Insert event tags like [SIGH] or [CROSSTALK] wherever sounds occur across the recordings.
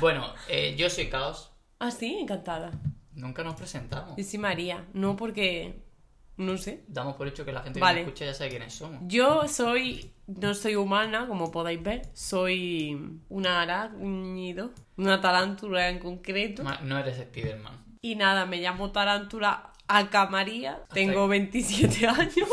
Bueno, eh, yo soy Caos. Ah, sí, encantada. Nunca nos presentamos. Y sí, María. No porque. No sé. Damos por hecho que la gente que Vale. nos escucha ya sabe quiénes somos. Yo soy. No soy humana, como podéis ver. Soy una arácnido. Una tarántula en concreto. Ma- No eres Spiderman. Y nada, me llamo tarántula Aca María. Tengo 27 años.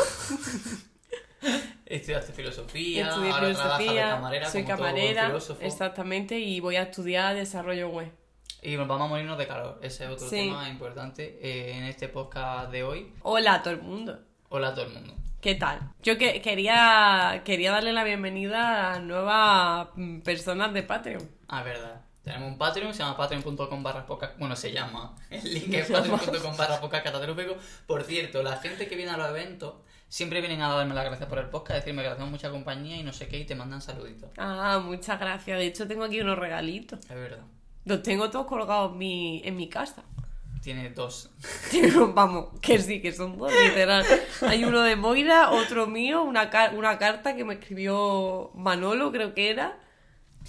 [LAUGHS] Estudiaste filosofía, Estudié ahora de camarera soy como todo camarera. filósofo. Exactamente. Y voy a estudiar desarrollo web. Y nos vamos a morirnos de calor. Ese es otro Sí. tema importante eh, en este podcast de hoy. Hola a todo el mundo. Hola a todo el mundo. ¿Qué tal? Yo que, quería, quería darle la bienvenida a nuevas mm, personas de Patreon. Ah, verdad. Tenemos un Patreon, se llama patreon.com barra. Bueno, se llama. [LAUGHS] El link es patreon.com barra. Por cierto, la gente que viene a los eventos siempre vienen a darme las gracias por el podcast, decirme que hacemos mucha compañía y no sé qué, y te mandan saluditos. Ah, muchas gracias. De hecho, tengo aquí unos regalitos. Es verdad. Los tengo todos colgados en mi, en mi casa. Tiene dos. [LAUGHS] Vamos, que sí, que son dos, literal. Hay uno de Moira, otro mío, una, car- una carta que me escribió Manolo, creo que era.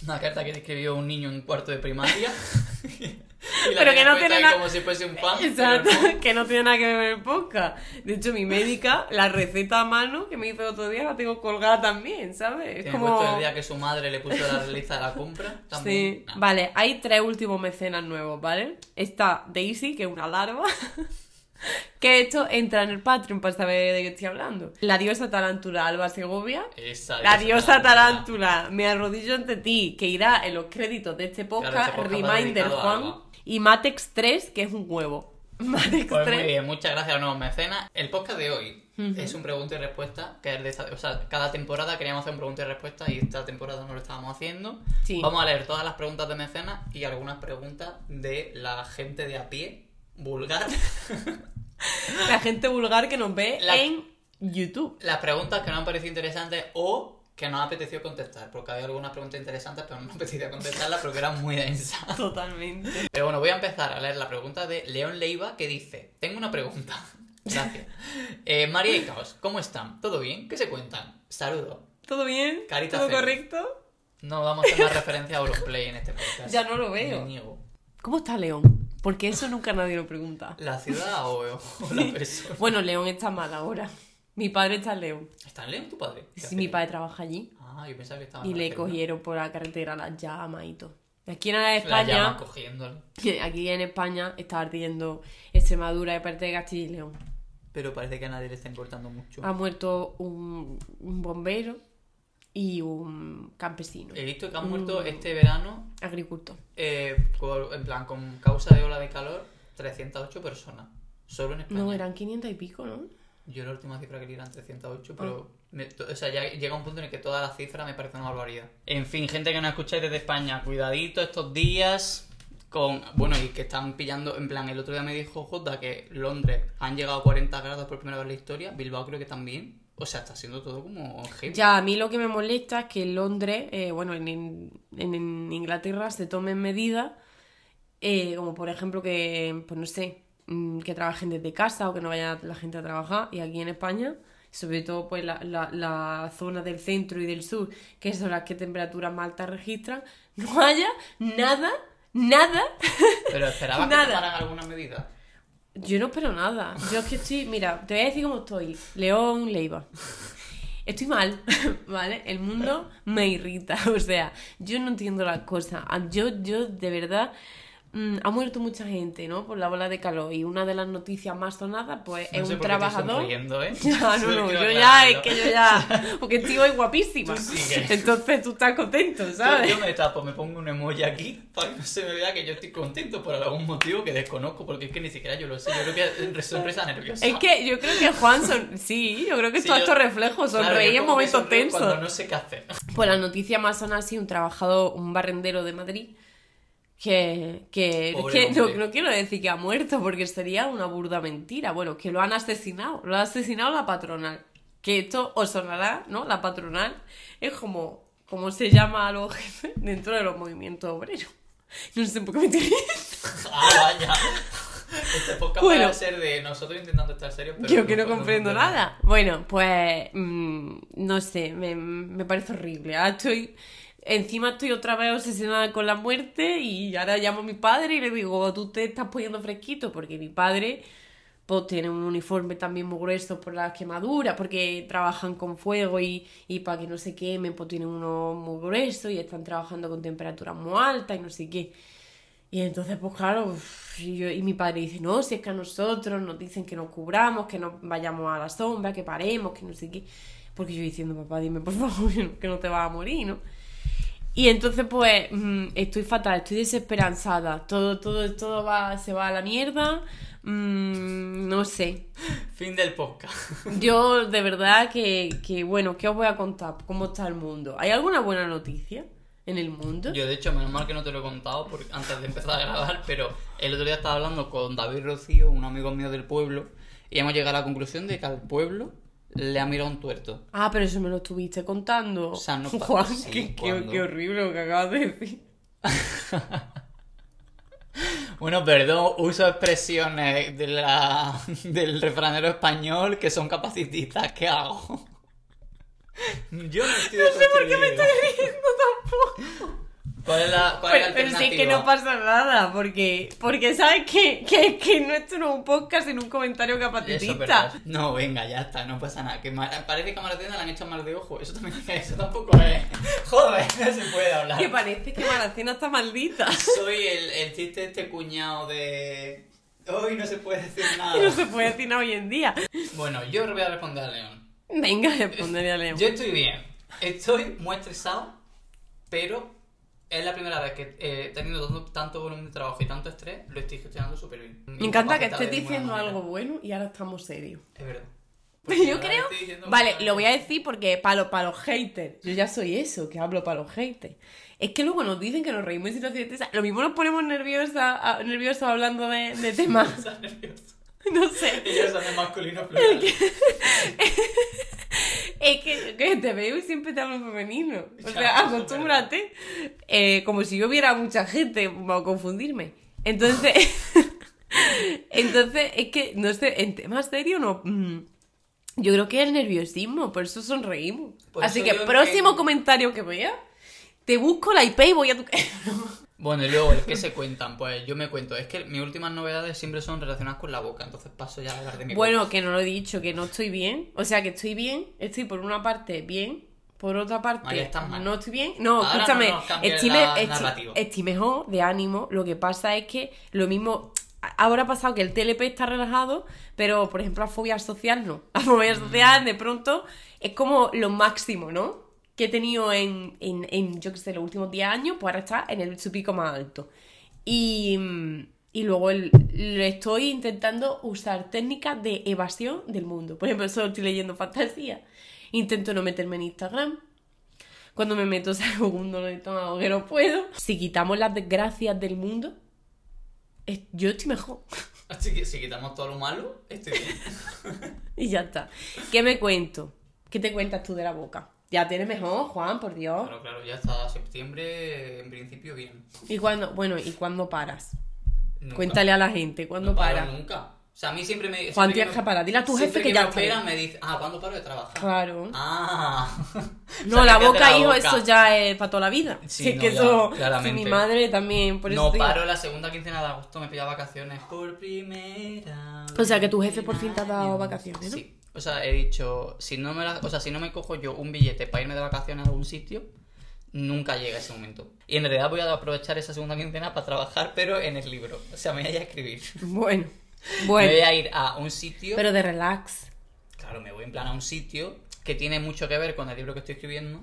Una carta que te escribió un niño en cuarto de primaria. [LAUGHS] Pero que no tiene nada- como si fuese un fan. Exacto, no. [LAUGHS] que no tiene nada que ver con el podcast. De hecho, mi médica, la receta a mano que me hizo el otro día, la tengo colgada también, ¿sabes? Es como... el día que su madre le puso la lista de la compra. También. Sí, Nah. vale, hay tres últimos mecenas nuevos, ¿vale? Está Daisy, que es una larva, [LAUGHS] que esto entra en el Patreon para saber de qué estoy hablando. La diosa tarántula Alba Segovia. Esa La diosa tarántula, me arrodillo ante ti, que irá en los créditos de este Claro, podcast, este podcast Reminder Juan. Y Matex 3, que es un huevo. [LAUGHS] Matex Pues 3. muy bien, muchas gracias a los nuevos mecenas. El podcast de hoy es un pregunta y respuesta, que es de esta- o sea, cada temporada queríamos hacer un pregunta y respuesta y esta temporada no lo estábamos haciendo. Sí. Vamos a leer todas las preguntas de mecenas y algunas preguntas de la gente de a pie, vulgar. [LAUGHS] La gente vulgar que nos ve La- en YouTube. las preguntas que nos han parecido interesantes o que nos ha apetecido contestar, porque había algunas preguntas interesantes, pero no me apetecía contestarlas porque eran muy densas. [LAUGHS] Totalmente. Pero bueno, voy a empezar a leer la pregunta de León Leiva que dice: Tengo una pregunta. [LAUGHS] Gracias. Eh, María y Caos, ¿cómo están? ¿Todo bien? ¿Qué se cuentan? Saludo. ¿Todo bien? Carita ¿Todo feliz. correcto? No vamos a hacer más [LAUGHS] referencia a Auronplay en este podcast. Ya no lo veo. Me niego. ¿Cómo está León? Porque eso nunca nadie lo pregunta. ¿La ciudad o, o la persona? Bueno, León está mal ahora. Mi padre está en León. ¿Está en León tu padre? ¿Qué Sí, mi padre trabaja allí. Ah, yo pensaba que estaba Y en le Barcelona. cogieron por la carretera las llamas y todo. Aquí en La España, cogiéndole. aquí en España está ardiendo Extremadura y parte de Castilla y León. Pero parece que a nadie le está importando mucho. Ha muerto un, un bombero y un campesino, He visto que han Mm. muerto este verano, agricultor. eh, por- en plan, con causa de ola de calor, 308 personas. Solo en España. No, eran 500 y pico, ¿no? Yo la última cifra que leí eran 308, Ah. pero... me- to- o sea, ya llega un punto en el que todas las cifras me parecen una barbaridad. En fin, gente que nos escucháis desde España, cuidadito estos días con... Bueno, y que están pillando... En plan, el otro día me dijo Jota que Londres han llegado a 40 grados por primera vez en la historia. Bilbao creo que también. O sea, está siendo todo como... heavy. Ya, a mí lo que me molesta es que en Londres, eh, bueno, en, en- en Inglaterra se tomen medidas, eh, como por ejemplo que, pues no sé, mm, que trabajen desde casa o que no vaya la gente a trabajar. Y aquí en España, sobre todo pues la, la, la zona del centro y del sur, que son las que temperaturas más altas registran, [LAUGHS] no haya nada, nada. Pero esperaba que tomaran alguna medida. Yo no espero nada. Yo es que estoy, mira, te voy a decir cómo estoy. León Leiva. Estoy mal, [LAUGHS] ¿vale? El mundo me irrita, [LAUGHS] o sea, yo no entiendo las cosas. Yo, yo, de verdad, mm, ha muerto mucha gente, ¿no? Por la bola de calor. Y una de las noticias más sonadas, pues, No es sé un por qué estoy trabajador. sonriendo, ¿eh? [LAUGHS] Ya, no, [LAUGHS] no, yo ya, es que yo ya. [LAUGHS] Porque estoy hoy guapísima. Tú. Entonces tú estás contento, ¿sabes? Yo me tapo, me pongo un emoji aquí para que no se me vea que yo estoy contento por algún motivo que desconozco, porque es que ni siquiera yo lo sé. Yo creo que es sorpresa nerviosa. Es que yo creo que Juan son... Sí, yo creo que Sí, todo yo- esto reflejo, Claro, sonreí yo en momentos tensos. Cuando no sé qué hacer. Pues la noticia más sonada sido un trabajador, un barrendero de Madrid, que, que, que no, quiero decir que ha muerto porque sería una burda mentira. Bueno, que lo han asesinado, lo ha asesinado la patronal. Que esto os sonará, ¿no? La patronal es como, como se llama a los jefes dentro de los movimientos obreros. No sé por qué me. Ah, vaya. Este podcast Bueno. a ser de nosotros intentando estar serios, pero Yo que no no comprendo comprendo nada. Bueno, pues mm, no sé, me, me parece horrible. Ahora estoy encima estoy otra vez obsesionada con la muerte y ahora llamo a mi padre y le digo, tú te estás poniendo fresquito porque mi padre pues tiene un uniforme también muy grueso por las quemaduras, porque trabajan con fuego y, y para que no se quemen, pues tienen uno muy grueso y están trabajando con temperaturas muy altas y no sé qué. Y entonces, pues claro, y, y mi padre dice, no, si es que a nosotros nos dicen que nos cubramos, que no vayamos a la sombra, que paremos, que no sé qué. Porque yo diciendo, papá, dime por favor [LAUGHS] que no te vas a morir, ¿no? Y entonces, pues, mm, estoy fatal, estoy desesperanzada. Todo, todo, todo va, se va a la mierda. Mm, no sé. Fin del podcast. [LAUGHS] Yo, de verdad, que, que, bueno, ¿qué os voy a contar? ¿Cómo está el mundo? ¿Hay alguna buena noticia en el mundo? Yo, de hecho, menos mal que no te lo he contado porque, antes de empezar a grabar, pero el otro día estaba hablando con David Rocío, un amigo mío del pueblo, y hemos llegado a la conclusión de que al pueblo le ha mirado un tuerto. Ah, pero eso me lo estuviste contando. O sea, no [LAUGHS] Juan, sí, qué, qué horrible lo que acabas de decir. [LAUGHS] Bueno, perdón, uso expresiones de la, [LAUGHS] del refranero español que son capacitistas. ¿Qué hago? Yo no estoy No sé por qué me estoy riendo tampoco. ¿Cuál es la, cuál Pero, es la pero sí es que no pasa nada, porque, porque sabes que, que, que no esto no es un podcast, sino un comentario capacitista. No, venga, ya está, no pasa nada. Que parece que a Maracena le han hecho mal de ojo. Eso también [LAUGHS] eso tampoco es. Joder, [LAUGHS] no se puede hablar. Que parece que Maracena está maldita. Soy el, el chiste de este cuñado de. Hoy no se puede decir nada. No se puede decir nada hoy en día. Bueno, yo voy a responder a León. Venga, responderé a León. Yo estoy bien. Estoy muy estresado, pero es la primera vez que eh, teniendo tanto, tanto volumen de trabajo y tanto estrés, lo estoy gestionando súper bien. Me encanta que estés de diciendo algo bueno y ahora estamos serios. Es verdad. [LAUGHS] Yo creo. Vale, lo voy a decir porque para los, para los haters. Yo ya soy eso, que hablo para los haters. Es que luego nos dicen que nos reímos en situaciones tensas. Lo mismo nos ponemos nerviosa, nerviosos hablando de, de temas. [LAUGHS] [LAUGHS] No sé. Ellos son masculino plural. [LAUGHS] Es que, que te veo y siempre te hablo en femenino. O Ya, sea, es acostúmbrate. Eh, como si yo viera mucha gente, a confundirme. Entonces. [LAUGHS] Entonces, es que, no sé, en temas serios no. mm, Yo creo que es el nerviosismo, por eso sonreímos. Por Así eso que, próximo en- comentario que vea, te busco la IP y voy a tu. Bueno, y luego, ¿qué se cuentan? Pues yo me cuento. Es que mis últimas novedades siempre son relacionadas con la boca, entonces paso ya a hablar de mi Bueno, boca. que no lo he dicho, que no estoy bien. O sea, que estoy bien. Estoy por una parte bien. Por otra parte, no estoy bien. No, Ahora escúchame. no estoy, me- estoy mejor de ánimo. Lo que pasa es que lo mismo. Ahora ha pasado que el TLP está relajado, pero por ejemplo la fobia social no. La fobia Mm. social de pronto es como lo máximo, ¿no? Que he tenido en, en, en yo qué sé, los últimos 10 años, pues ahora está en el, su pico más alto. Y, y luego el- le estoy intentando usar técnicas de evasión del mundo. Por ejemplo, solo estoy leyendo fantasía. Intento no meterme en Instagram. Cuando me meto [LAUGHS] salgo un dolor de estómago que no puedo. Si quitamos las desgracias del mundo, es- yo estoy mejor. [LAUGHS] Así que si quitamos todo lo malo, estoy bien. [LAUGHS] Y ya está. ¿Qué me cuento? ¿Qué te cuentas tú de la boca? Ya tienes mejor, Juan, por Dios. Claro, claro, ya hasta septiembre, en principio, bien. ¿Y cuándo? Bueno, ¿y cuándo paras? Nunca. Cuéntale a la gente, ¿cuándo no paras? nunca. O sea, a mí siempre me. Juan, tienes que parar. Dile a tu jefe que ya me me dice, ah, ¿cuándo paro de trabajar? Claro. Ah. [LAUGHS] [LAUGHS] No, O sea, la que boca, la hijo, boca. eso ya es para toda la vida. Sí, no, que ya, eso. claramente. si mi madre también, por eso no digo. paro la segunda quincena de agosto, me pilla vacaciones por primera. O sea, que tu jefe por fin te ha dado vacaciones, ¿no? Sí. O sea, he dicho, si no me la- o sea, si no me cojo yo un billete para irme de vacaciones a algún sitio, nunca llega ese momento. Y en realidad voy a aprovechar esa segunda quincena para trabajar, pero en el libro. O sea, me voy a escribir. Bueno. [LAUGHS] Me Bueno. voy a ir a un sitio. Pero de relax. Claro, me voy en plan a un sitio que tiene mucho que ver con el libro que estoy escribiendo.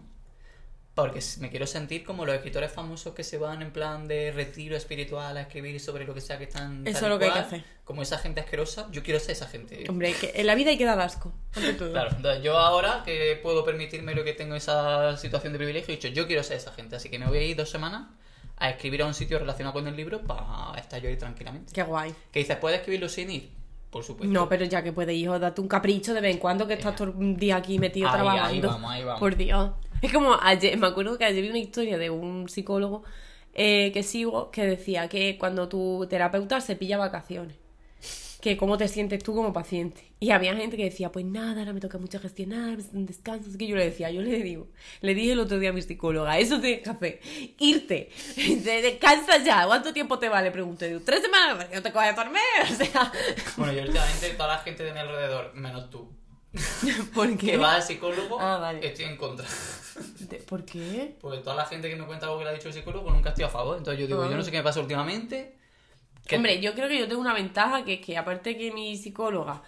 Porque me quiero sentir como los escritores famosos que se van en plan de retiro espiritual a escribir sobre lo que sea que están. Eso es lo que hay que cual. hacer. Como esa gente asquerosa, yo quiero ser esa gente. Hombre, que en la vida hay que dar asco. todo. Claro, yo ahora que puedo permitirme lo que tengo esa situación de privilegio, he dicho, yo quiero ser esa gente, así que me voy a ir dos semanas a escribir a un sitio relacionado con el libro para estar yo ahí tranquilamente. Qué guay. Que dices, ¿puedes escribirlo sin ir? Por supuesto. No, pero ya que puedes, hijo, date un capricho de vez en cuando que estás todo el día aquí metido Ahí, ahí trabajando. vamos, ahí vamos. Por Dios. Es como ayer, me acuerdo que ayer vi una historia de un psicólogo eh, que sigo que decía que cuando tu terapeuta se pilla vacaciones. que cómo te sientes tú como paciente. Y había gente que decía, pues nada, ahora me toca mucho gestionar, descanso. Así que yo le decía, yo le digo, le dije el otro día a mi psicóloga, eso tienes que hacer, irte, [LAUGHS] de- descansa ya. ¿Cuánto tiempo te vale? Pregunté, digo, tres semanas, no te coges dormir. [LAUGHS] O sea, Bueno, yo últimamente toda la gente de mi alrededor, menos tú, [LAUGHS] ¿por que qué? va al psicólogo, Ah, vale. estoy en contra. ¿Por qué? Porque toda la gente que me cuenta algo que le ha dicho el psicólogo nunca estoy a favor. Entonces yo digo, Ah. yo no sé qué me pasa últimamente. que- Hombre, yo creo que yo tengo una ventaja que es que aparte que mi psicóloga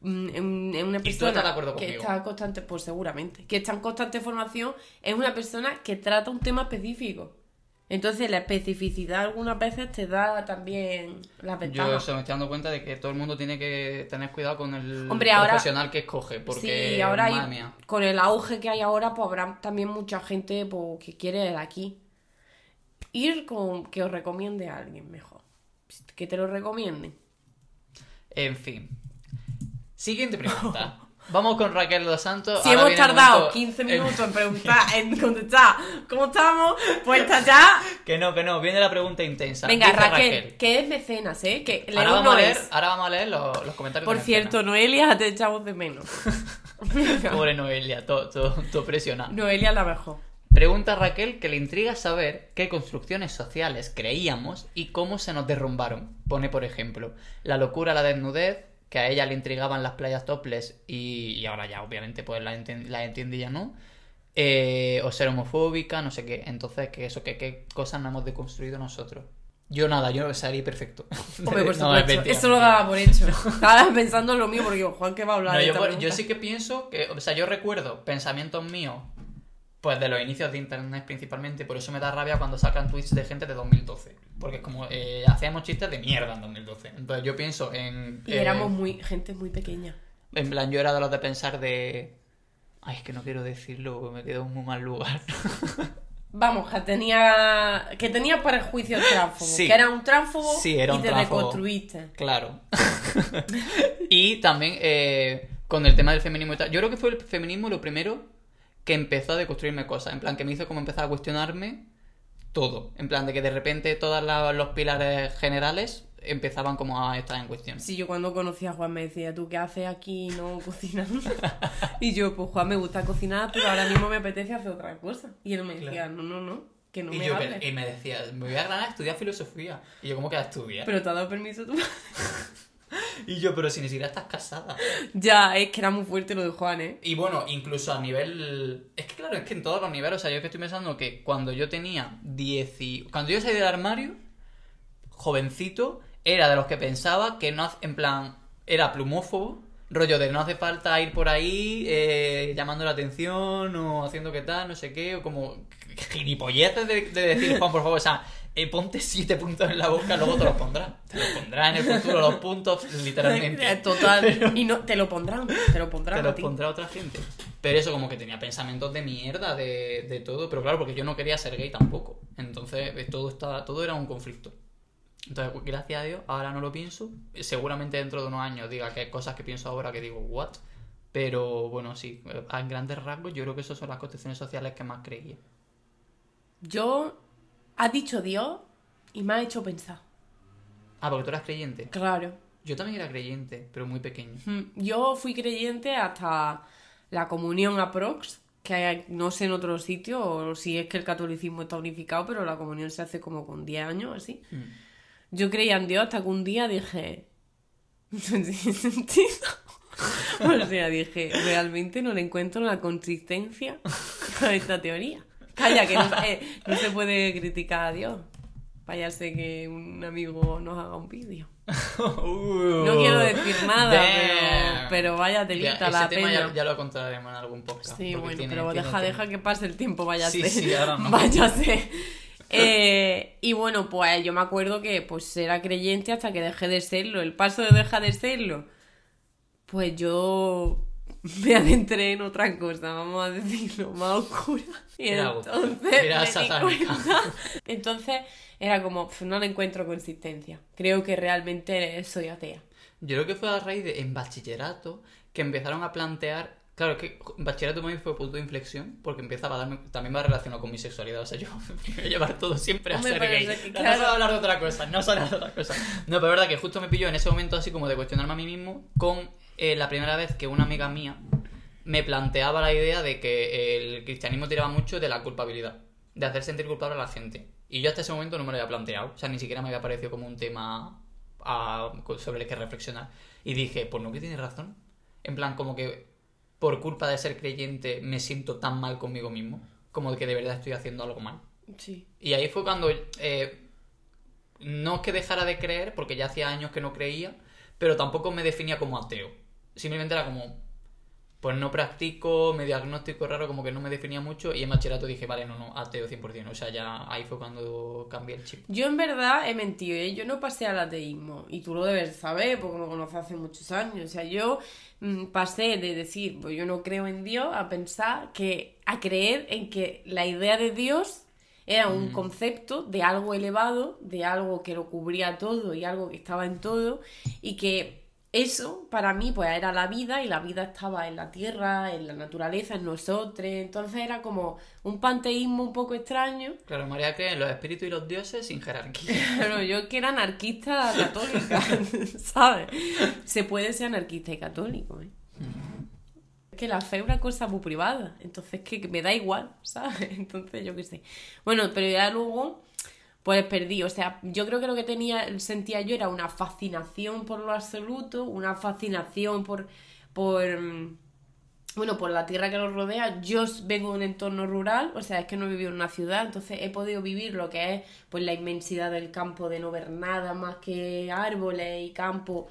mm, es un- es una persona estás de acuerdo que está en constante, pues seguramente, que está en constante formación, es una persona que trata un tema específico. Entonces la especificidad algunas veces te da también las Yo ventajas. eso, me estoy dando cuenta de que todo el mundo tiene que tener cuidado con el Hombre, ahora- profesional que escoge. Porque, sí, ahora hay- mía. con el auge que hay ahora, pues habrá también mucha gente pues, que quiere de aquí. Ir con que os recomiende a alguien mejor. Que te lo recomienden. En fin. Siguiente pregunta. [LAUGHS] Vamos con Raquel Dos Santos. Si Ahora hemos tardado momento- 15 eh, minutos en preguntar, [LAUGHS] en contestar cómo estamos, pues está ya. que no, que no. Viene la pregunta intensa. Venga, Raquel, que es mecenas, ¿eh? Que Ahora vamos, no a leer, es. ahora vamos a leer los, los comentarios. Por cierto, Noelia te echamos de menos. [LAUGHS] Pobre Noelia, todo, todo, todo presionado. Noelia la mejor. Pregunta Raquel que le intriga saber qué construcciones sociales creíamos y cómo se nos derrumbaron. Pone, por ejemplo, la locura a la desnudez, que a ella le intrigaban las playas topless y, y ahora ya obviamente pues la, entiende y ya no. Eh, o ser homofóbica, no sé qué. Entonces, que eso, que qué cosas no hemos deconstruido nosotros. Yo nada, yo salí perfecto. [LAUGHS] Hombre, por No, es Eso lo daba por hecho. [LAUGHS] Estaba pensando en lo mío porque digo, Juan, ¿qué va a hablar No, de yo, esta yo sí que pienso que, o sea, yo recuerdo pensamientos míos, pues de los inicios de internet principalmente, por eso me da rabia cuando sacan tweets de gente de 2012, porque es como, eh, hacíamos chistes de mierda en 2012. Entonces yo pienso en... Y eh, éramos muy gente muy pequeña. En plan, yo era de los de pensar de... Ay, es que no quiero decirlo, me quedo en un mal lugar. [LAUGHS] Vamos, que tenía que tenía prejuicios tránsfobos. Sí. Que era un tránsfobo Sí, era y un te tránsfobo. deconstruiste. Claro. [LAUGHS] y también eh, con el tema del feminismo y tal. Yo creo que fue el feminismo lo primero que empezó a deconstruirme cosas. En plan, que me hizo como empezar a cuestionarme todo. En plan, de que de repente todos los pilares generales empezaban como a estar en cuestión. Sí, yo cuando conocí a Juan me decía, ¿tú qué haces aquí no cocinando? [LAUGHS] y yo, pues Juan, me gusta cocinar, pero ahora mismo me apetece hacer otra cosa. Y él me decía, Claro. no, no, no, que no y, me yo, hables. y me decía, me voy a Granada a estudiar filosofía. Y yo, ¿cómo que a estudiar? Pero te ha dado permiso tú. [LAUGHS] Y yo, pero si ni siquiera estás casada. ya, es que era muy fuerte lo de Juan, ¿eh? Y bueno, incluso a nivel... Es que claro, es que en todos los niveles, o sea, yo que estoy pensando que cuando yo tenía 10 y... Cuando yo salí del armario, jovencito, era de los que pensaba que no hace... En plan, era plumófobo, rollo de no hace falta ir por ahí eh, llamando la atención o haciendo que tal, no sé qué, o como gilipolleces de, de decir, Juan, por favor, o sea, eh, ponte siete puntos en la boca, luego te los pondrá. Te los pondrá en el futuro los puntos, literalmente. [LAUGHS] Total. Y no, te lo pondrán, te lo pondrán Te pondrá otra gente. Pero eso como que tenía pensamientos de mierda de, de todo. Pero claro, porque yo no quería ser gay tampoco. Entonces eh, todo, estaba, todo era un conflicto. Entonces, pues, gracias a Dios, ahora no lo pienso. Seguramente dentro de unos años diga que hay cosas que pienso ahora que digo, ¿what? Pero bueno, sí, eh, a grandes rasgos yo creo que esas son las construcciones sociales que más creía. Yo, has dicho Dios y me ha hecho pensar. Ah, porque tú eras creyente. Claro. Yo también era creyente, pero muy pequeño. Yo fui creyente hasta la comunión aprox, que hay- no sé en otro sitio, o si es que el catolicismo está unificado, pero la comunión se hace como con 10 años, así. Mm. Yo creía en Dios hasta que un día dije... No tiene sentido. O sea, dije, realmente no le encuentro la consistencia a esta teoría. Calla, que no, eh, no se puede criticar a Dios. Váyase que un amigo nos haga un vídeo. [LAUGHS] No quiero decir nada, pero, pero vaya Ya, telita ese la tema pena. ya, ya lo contaremos en algún podcast. Sí, bueno, tiene- pero tiene deja, deja que pase el tiempo, váyase. Sí, sí, ahora no. [LAUGHS] Váyase. [LAUGHS] Eh, y bueno, pues yo me acuerdo que pues era creyente hasta que dejé de serlo. El paso de dejar de serlo, pues yo me adentré en otra cosa, vamos a decirlo, más oscura. Y Era entonces, era me entonces era como, "Pf, no le encuentro consistencia. Creo que realmente soy atea. Yo creo que fue a raíz de en bachillerato que empezaron a plantear Claro, es que bachillerato para mí fue punto de inflexión porque empezaba a darme. También va relacionado con mi sexualidad. O sea, yo [LAUGHS] me voy a llevar todo siempre a ser gay. que, No, claro. No se va a hablar de otra cosa, no se va a hablar de otra cosa. No, pero es verdad que justo me pilló en ese momento así como de cuestionarme a mí mismo con eh, la primera vez que una amiga mía me planteaba la idea de que el cristianismo tiraba mucho de la culpabilidad, de hacer sentir culpable a la gente. Y yo hasta ese momento no me lo había planteado, o sea, ni siquiera me había parecido como un tema a- sobre el que reflexionar. Y dije, pues no que tienes razón. En plan, como que por culpa de ser creyente me siento tan mal conmigo mismo, como de que de verdad estoy haciendo algo mal. Sí. Y ahí fue cuando eh, no es que dejara de creer, porque ya hacía años que no creía, pero tampoco me definía como ateo. Simplemente era como, pues no practico, medio agnóstico raro, como que no me definía mucho, y en bachillerato dije, vale, no, no, ateo 100%. O sea, ya ahí fue cuando cambié el chip. Yo en verdad he mentido, ¿eh? yo no pasé al ateísmo y tú lo debes saber porque me conoces hace muchos años. O sea, yo mm, pasé de decir, pues yo no creo en Dios a pensar que, a creer en que la idea de Dios era un concepto de algo elevado, de algo que lo cubría todo y algo que estaba en todo y que eso para mí pues era la vida y la vida estaba en la tierra, en la naturaleza, en nosotros. Entonces era como un panteísmo un poco extraño. Claro, María en los espíritus y los dioses sin jerarquía. [LAUGHS] Claro, yo que era anarquista católica, [LAUGHS] ¿sabes? Se puede ser anarquista y católico, ¿eh? Es que la fe es una cosa muy privada, entonces que, que me da igual, ¿sabes? [LAUGHS] Entonces yo qué sé. Bueno, pero ya luego, pues perdí, o sea, yo creo que lo que tenía, sentía yo era una fascinación por lo absoluto, una fascinación por, por, mm, bueno, por la tierra que nos rodea. Yo vengo de un entorno rural, o sea, es que no he vivido en una ciudad, entonces he podido vivir lo que es pues la inmensidad del campo, de no ver nada más que árboles y campo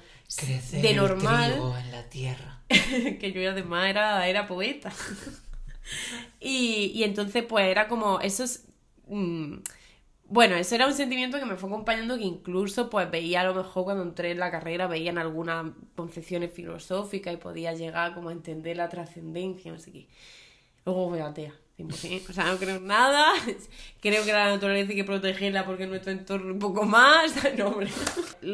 de normal en la tierra. [LAUGHS] que yo además era, era poeta. [LAUGHS] y, y entonces, pues era como, eso es... mm, bueno, eso era un sentimiento que me fue acompañando que incluso pues veía a lo mejor cuando entré en la carrera, veían algunas concepciones filosóficas y podía llegar como a entender la trascendencia. Luego fui atea, 100%. O sea, no creo nada. [LAUGHS] Creo que la naturaleza hay que protegerla porque nuestro entorno un poco más. [LAUGHS] No, hombre.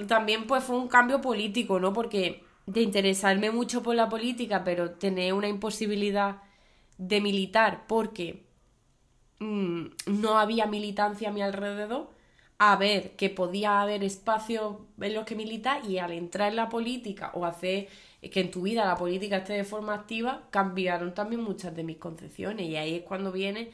También pues fue un cambio político, ¿no? Porque de interesarme mucho por la política, pero tener una imposibilidad de militar porque mm, no había militancia a mi alrededor, a ver que podía haber espacios en los que militar y al entrar en la política o hacer que en tu vida la política esté de forma activa, cambiaron también muchas de mis concepciones y ahí es cuando viene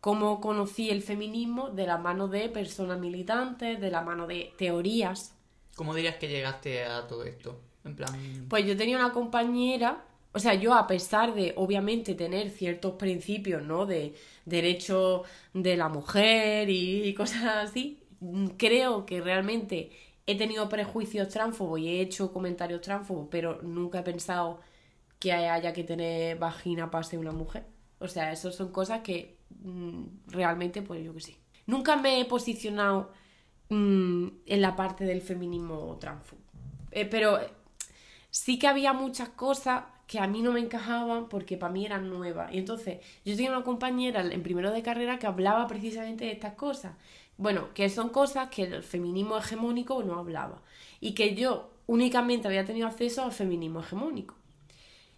cómo conocí el feminismo de la mano de personas militantes, de la mano de teorías. ¿Cómo dirías que llegaste a todo esto? En plan... Pues yo tenía una compañera, o sea, yo a pesar de obviamente tener ciertos principios, ¿no? De derechos de la mujer y, cosas así, mm, creo que realmente he tenido prejuicios tránfobos y he hecho comentarios tránfobos, pero nunca he pensado que haya que tener vagina para ser una mujer. O sea, eso son cosas que mm, realmente, pues yo que sé. Nunca me he posicionado mm, en la parte del feminismo transfo. Eh, pero sí que había muchas cosas que a mí no me encajaban porque para mí eran nuevas. Y entonces yo tenía una compañera en primero de carrera que hablaba precisamente de estas cosas. Bueno, que son cosas que el feminismo hegemónico no hablaba. Y que yo únicamente había tenido acceso al feminismo hegemónico.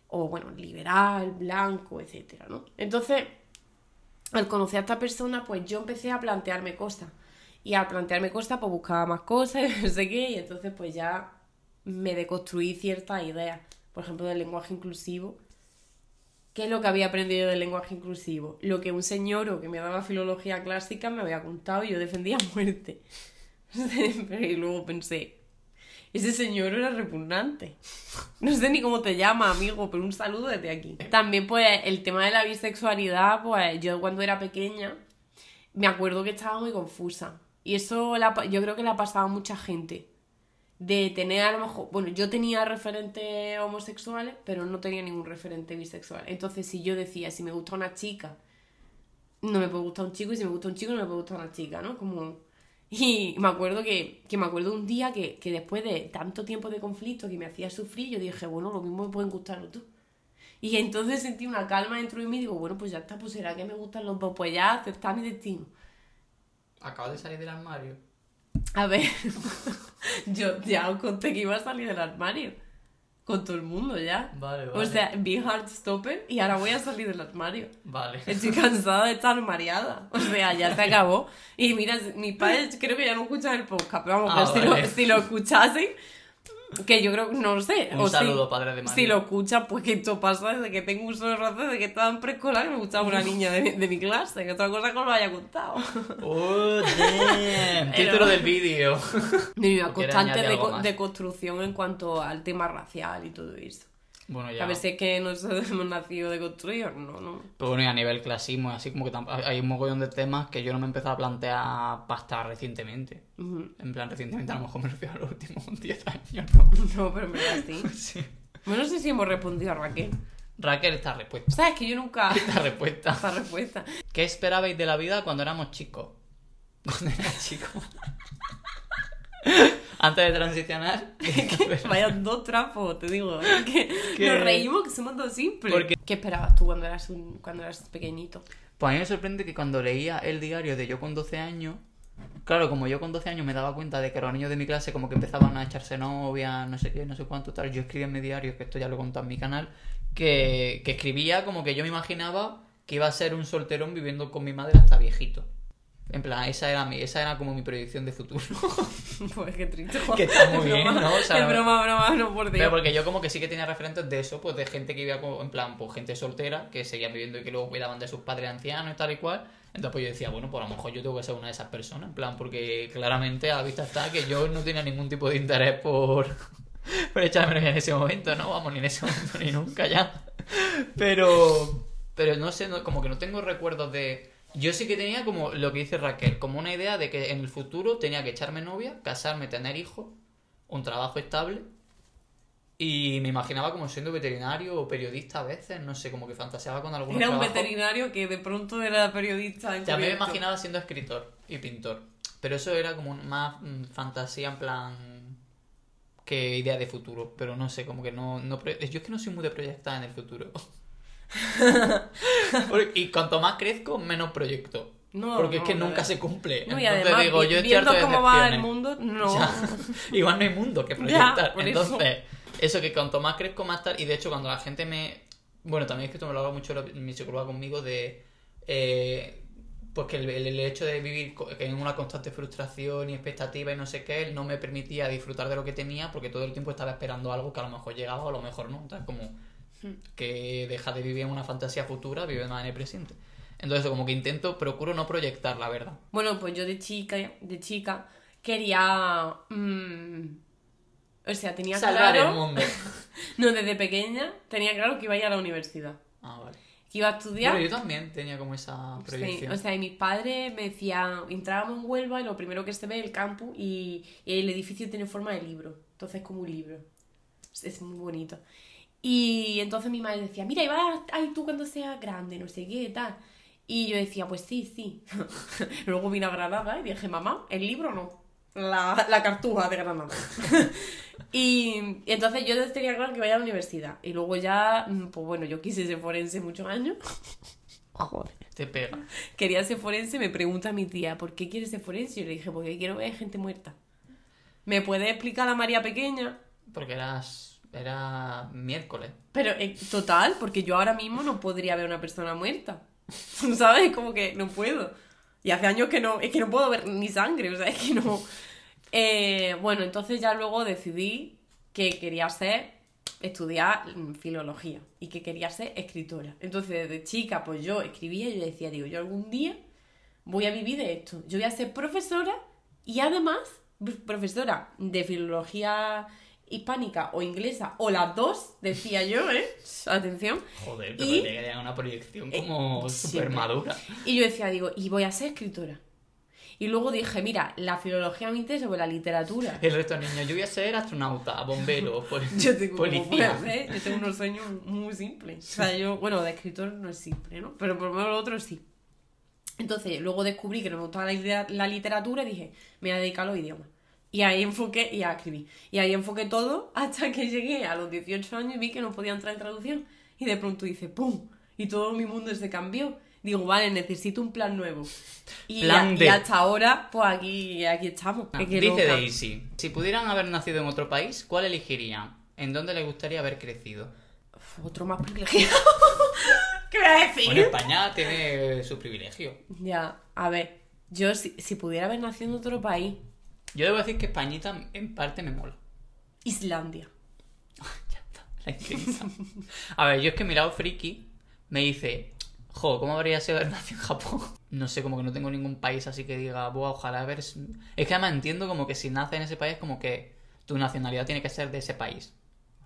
O bueno, liberal, blanco, etcétera, ¿no? Entonces, al conocer a esta persona, pues yo empecé a plantearme cosas. Y al plantearme cosas, pues buscaba más cosas, [LAUGHS] no sé qué, y entonces pues ya me deconstruí ciertas ideas. Por ejemplo, del lenguaje inclusivo. ¿Qué es lo que había aprendido del lenguaje inclusivo? Lo que un señor o que me daba filología clásica me había contado y yo defendía [LAUGHS] muerte. Y luego pensé, ese señor era repugnante. No sé ni cómo te llama, amigo, pero un saludo desde aquí. También, pues, el tema de la bisexualidad, pues, yo cuando era pequeña, me acuerdo que estaba muy confusa. Y eso la yo creo que le ha pasado a mucha gente. De tener a lo mejor, bueno, yo tenía referentes homosexuales, pero no tenía ningún referente bisexual. Entonces, si yo decía, si me gusta una chica, no me puede gustar un chico, y si me gusta un chico, no me puede gustar una chica, ¿no? Como... Y me acuerdo que, que me acuerdo un día que, que después de tanto tiempo de conflicto que me hacía sufrir, yo dije, bueno, lo mismo me pueden gustar los. Y entonces sentí una calma dentro de mí y digo, bueno, pues ya está, pues será que me gustan los dos, pues ya aceptar mi destino. Acabo de salir del armario. A ver, [LAUGHS] yo ya conté que iba a salir del armario. con todo el mundo ya. Vale, O sea, vi Heartstopper y ahora voy a salir del armario. Vale. Estoy cansada de estar mareada. O sea, ya se acabó. Y mira, mis padres creo que ya no escuchan el podcast, pero vamos, Ah, que si, vale. lo, si lo escuchasen, que yo creo no lo sé. Un o si- saludo, padre de María. Si lo escuchan, pues que esto pasa desde que tengo uso de razón, desde que estaba en preescolar y me gustaba una niña de, mi- de mi clase, que otra cosa que os lo haya contado. [LAUGHS] Oh, damn. Título del vídeo. [LAUGHS] De mi ¿O quieres constante de, de construcción en cuanto al tema racial y todo eso. Bueno, ya. A ver si es que nosotros [LAUGHS] hemos nacido de construir, no, no. Pero bueno, y a nivel clasismo, así como que hay un mogollón de temas que yo no me he empezado a plantear hasta recientemente. Ujú. En plan, recientemente a lo mejor me refiero a los últimos [LAUGHS] 10 años, ¿no? [LAUGHS] No, pero en verdad sí. Sí. Bueno, no sé si hemos respondido a Raquel. Raquel, esta respuesta. ¿Sabes que yo nunca... Esta respuesta. Esta respuesta. ¿Qué esperabais de la vida cuando éramos chicos? Cuando era chico. [LAUGHS] Antes de transicionar. [LAUGHS] Vaya dos trapos, te digo. Que ¿Qué? nos reímos que somos dos simples. Porque- ¿Qué esperabas tú cuando eras, un, cuando eras pequeñito? Pues a mí me sorprende que cuando leía el diario de yo con 12 años, claro, como yo con 12 años me daba cuenta de que los niños de mi clase como que empezaban a echarse novias, no sé qué, no sé cuánto tal, yo escribía en mi diario, que esto ya lo he contado en mi canal, que, que escribía como que yo me imaginaba que iba a ser un solterón viviendo con mi madre hasta viejito. En plan, esa era, mi, esa era como mi proyección de futuro. [LAUGHS] Pues qué triste. Que está muy bien, broma, ¿no? O sea, es broma, broma, no por Pero Dios. porque yo como que sí que tenía referentes de eso, pues de gente que vivía como, en plan, pues gente soltera, que seguían viviendo y que luego cuidaban de sus padres ancianos y tal y cual. Entonces pues yo decía, bueno, pues a lo mejor yo tengo que ser una de esas personas, en plan, porque claramente a la vista está que yo no tenía ningún tipo de interés por, [LAUGHS] por echarme en ese momento, ¿no? Vamos, ni en ese momento ni nunca ya. Pero, pero no sé, no- como que no tengo recuerdos de... Yo sí que tenía como lo que dice Raquel, como una idea de que en el futuro tenía que echarme novia, casarme, tener hijos, un trabajo estable y me imaginaba como siendo veterinario o periodista a veces, no sé, como que fantaseaba con algunos Era un trabajos. veterinario que de pronto era periodista. También me imaginaba siendo escritor y pintor. Pero eso era como un- más mm, fantasía en plan que idea de futuro. Pero no sé, como que no, no... pro- Yo es que no soy muy de proyectar en el futuro. [LAUGHS] [LAUGHS] Y cuanto más crezco, menos proyecto. No, Porque es que nunca se cumple. No, y Entonces además, digo, vi- yo estoy viendo harto de cómo va el mundo, [LAUGHS] no. Ya. [LAUGHS] Igual no hay mundo que proyectar. Entonces, eso. que cuanto más crezco, más tal. Y de hecho, cuando la gente me. Bueno, también es que esto me lo habla mucho mi psicóloga conmigo de. eh, pues que el, el- el hecho de vivir en una constante frustración y expectativa y no sé qué, no me permitía disfrutar de lo que tenía porque todo el tiempo estaba esperando algo que a lo mejor llegaba o a lo mejor no. Entonces, como. Que deja de vivir en una fantasía futura, vive más en el presente. Entonces, como que intento, procuro no proyectar, la verdad. Bueno, pues yo de chica, de chica, quería. mm, o sea, tenía Salvar claro. el mundo. [LAUGHS] No, desde pequeña tenía claro que iba a ir a la universidad. Ah, vale. Que iba a estudiar. Bueno, yo también tenía como esa Sí, proyección. o sea, y mis padres me decían, entrábamos en Huelva y lo primero que se ve es el campus y, y el edificio tiene forma de libro. Entonces es como un libro. Es, es muy bonito. Y entonces mi madre decía, mira, y vas a tú cuando seas grande, no sé qué, tal. Y yo decía, pues sí, sí. [LAUGHS] Luego vine a Granada y dije, mamá, el libro no. La, la cartuja de Granada. y, [LAUGHS] y entonces yo tenía claro que vaya a la universidad. Y luego ya, mm, pues bueno, yo quise ser forense muchos años. [LAUGHS] Joder Te pega. quería ser forense, me pregunta mi tía, ¿por qué quieres ser forense? Yo le dije, porque quiero ver gente muerta. ¿Me puede explicar la María pequeña? Porque eras. Era miércoles. Pero, eh, total, porque yo ahora mismo no podría ver una persona muerta. [LAUGHS] ¿Sabes? Como que no puedo. Y hace años que no, es que no puedo ver ni sangre, o sea, es que no. Eh, bueno, entonces ya luego decidí que quería ser, estudiar filología y que quería ser escritora. Entonces, desde chica, pues yo escribía y yo decía, digo, yo algún día voy a vivir de esto. Yo voy a ser profesora y además, pr- profesora de filología hispánica o inglesa, o las dos, decía yo, ¿eh? Atención. Joder, pero Y- te quería una proyección como Eh, súper madura. Y yo decía, digo, y voy a ser escritora. Y luego dije, mira, la filología me interesa, pues la literatura. El resto de niños, yo voy a ser astronauta, bombero, [LAUGHS] Yo tengo, policía. ver, yo tengo unos sueños muy simples. O sea, yo, bueno, de escritor no es simple, ¿no? Pero por lo menos lo otro sí. Entonces, luego descubrí que no me gustaba la, la literatura y dije, me voy a dedicar a los idiomas. Y ahí enfoqué, y a escribir. Y ahí enfoqué todo [LAUGHS] hasta que llegué a los 18 años y vi que no podía entrar en traducción. Y de pronto hice ¡pum! Y todo mi mundo se cambió. Digo, vale, necesito un plan nuevo. Y, Plan a- y D. hasta ahora, pues aquí, aquí estamos. Ah, Es que Dice. Daisy, si pudieran haber nacido en otro país, ¿cuál elegirían? ¿En dónde le gustaría haber crecido? Uf, Otro más privilegiado. [LAUGHS] ¿Qué voy a decir? Bueno, España tiene su privilegio. Ya, a ver, yo si, si pudiera haber nacido en otro país, Yo debo decir que Españita en parte me mola. Islandia. [LAUGHS] Ya está, la intensa. A ver, yo es que mi lado friki me dice, jo, ¿cómo habría sido haber nacido en Japón? No sé, como que no tengo ningún país así que diga, Buah, ojalá haber... Es que además entiendo como que si naces en ese país, como que tu nacionalidad tiene que ser de ese país.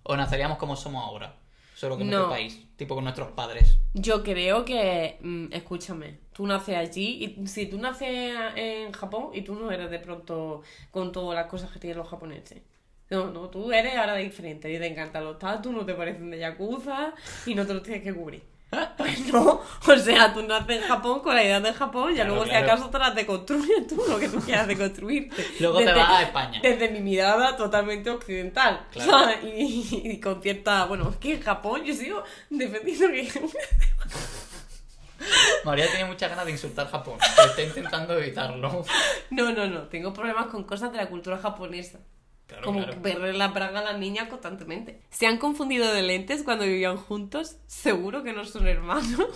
O naceríamos como somos ahora, solo que en No. otro país, tipo con nuestros padres. Yo creo que, mm, escúchame, tú naces allí y si tú naces en Japón y tú no eres de pronto con todas las cosas que tienen los japoneses. No, no, tú eres ahora diferente y te encantan los tatus, no te parecen de yakuza y no te los tienes que cubrir. Pues no, o sea, tú naces en Japón con la idea de Japón y Claro, luego si acaso te las deconstruyes tú lo que tú quieras deconstruirte. Luego te vas a España. Desde mi mirada totalmente occidental. Claro. y con cierta, bueno, es que en Japón yo sigo defendiendo que María tiene muchas ganas de insultar Japón, pero está intentando evitarlo. No, no, no. Tengo problemas con cosas de la cultura japonesa. Claro, como claro. verle la braga a las niñas constantemente. ¿Se han confundido de lentes cuando vivían juntos? Seguro que no son hermanos.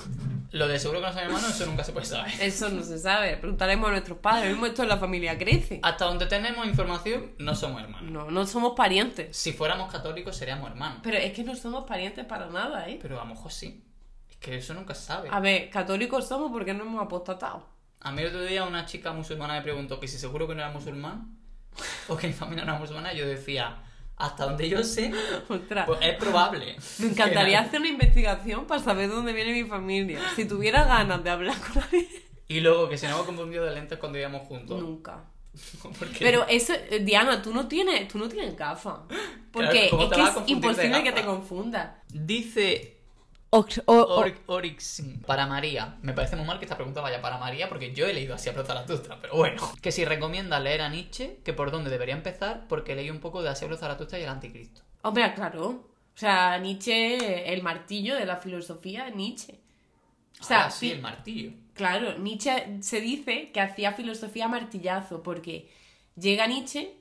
Lo de seguro que no son hermanos, eso nunca se puede saber. Eso no se sabe. Preguntaremos a nuestros padres. Mismo esto en la familia crece. Hasta donde tenemos información, no somos hermanos. No, no somos parientes. Si fuéramos católicos, seríamos hermanos. Pero es que no somos parientes para nada, ¿eh? Pero a lo mejor sí. Que eso nunca se sabe. A ver, católicos somos porque no hemos apostatado. A mí el otro día una chica musulmana me preguntó que si seguro que no era musulmán [LAUGHS] o que mi familia no era musulmana. Yo decía, hasta donde yo sé, Ostras. pues es probable. Me encantaría [LAUGHS] hacer una investigación para saber dónde viene mi familia. Si tuviera ganas de hablar con alguien. Y luego que se nos hemos confundido de lentes cuando íbamos juntos. Nunca. [LAUGHS] Pero eso, eh, Diana, tú no tienes, tú no tienes gafas. Porque ¿cómo es que es imposible que te confundas. Dice O- o- Or- Orix para María. Me parece muy mal que esta pregunta vaya para María porque yo he leído así a Zaratustra, pero bueno. Que si recomienda leer a Nietzsche, que por dónde debería empezar, porque leí un poco de Asiablo Zaratustra y el Anticristo. Hombre, claro. O sea, Nietzsche, el martillo de la filosofía, Nietzsche. O sea, ah, sí, el martillo. Claro, Nietzsche se dice que hacía filosofía a martillazo, porque llega Nietzsche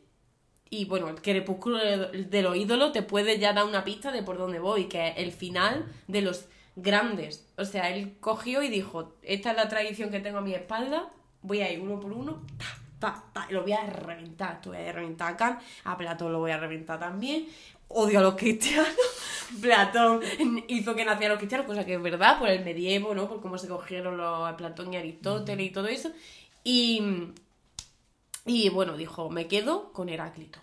y bueno, el crepúsculo de los ídolos te puede ya dar una pista de por dónde voy, que es el final de los grandes. O sea, él cogió y dijo, esta es la tradición que tengo a mi espalda, voy a ir uno por uno, ta, ta, ta, lo voy a reventar. Tú voy a reventar a Kant, a Platón lo voy a reventar también. Odio a los cristianos. [LAUGHS] Platón hizo que nacieran los cristianos, cosa que es verdad, por el medievo, ¿no? Por cómo se cogieron los Platón y Aristóteles y todo eso. Y, y bueno, dijo, me quedo con Heráclito.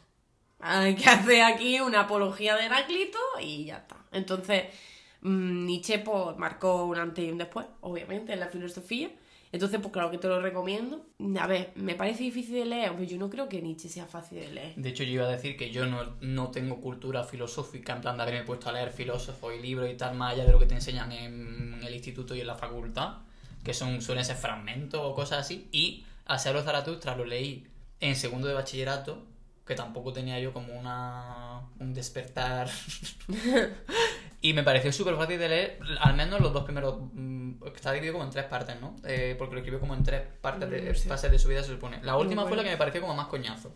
Hay [LAUGHS] que hacer aquí una apología de Heráclito y ya está. Entonces, mm, Nietzsche pues, marcó un antes y un después, obviamente, en la filosofía. Entonces, pues claro que te lo recomiendo. A ver, me parece difícil de leer, pero yo no creo que Nietzsche sea fácil de leer. De hecho, yo iba a decir que yo no, no tengo cultura filosófica, en plan de haberme puesto a leer filósofos y libros y tal, más allá de lo que te enseñan en el instituto y en la facultad, que son suelen ser fragmentos o cosas así. Y a Seablo Zaratustra lo leí en segundo de bachillerato, que tampoco tenía yo como una un despertar. [LAUGHS] y me pareció súper fácil de leer, al menos los dos primeros. mm, Está dividido como en tres partes, ¿no? Eh, porque lo escribió como en tres partes de, No sé. fases de su vida, se supone. La última fue bueno. la que me pareció como más coñazo.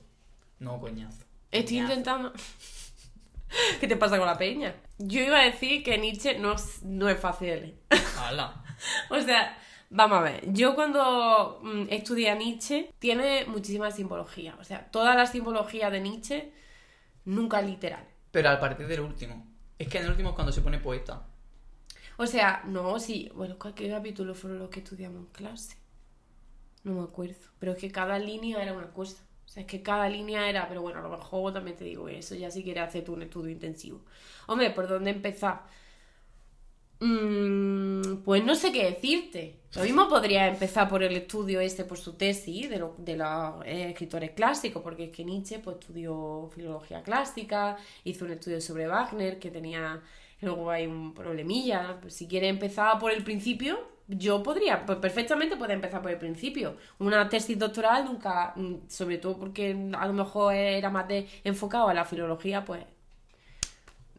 No, coñazo. Estoy Coñazo. intentando... [LAUGHS] ¿Qué te pasa con la peña? Yo iba a decir que Nietzsche no es, no es fácil de leer. [LAUGHS] O sea, vamos a ver. Yo cuando mm, estudié a Nietzsche, tiene muchísima simbología. O sea, toda la simbología de Nietzsche nunca literal. Pero a partir del último. Es que en el último es cuando se pone poeta. O sea, no, sí. Bueno, ¿qué capítulos fueron los que estudiamos en clase? No me acuerdo. Pero es que cada línea era una cosa. O sea, es que cada línea era. Pero bueno, a lo mejor también te digo eso. Ya si quieres hacer tú un estudio intensivo. Hombre, ¿por dónde empezar? Mm, pues no sé qué decirte. Lo mismo podría empezar por el estudio este, por su tesis de, de los eh, escritores clásicos, porque es que Nietzsche pues, estudió filología clásica, hizo un estudio sobre Wagner, que tenía, luego hay un problemilla. Si quiere empezar por el principio, yo podría, pues perfectamente puede empezar por el principio. Una tesis doctoral nunca, mm, sobre todo porque a lo mejor era más de, enfocado a la filología, pues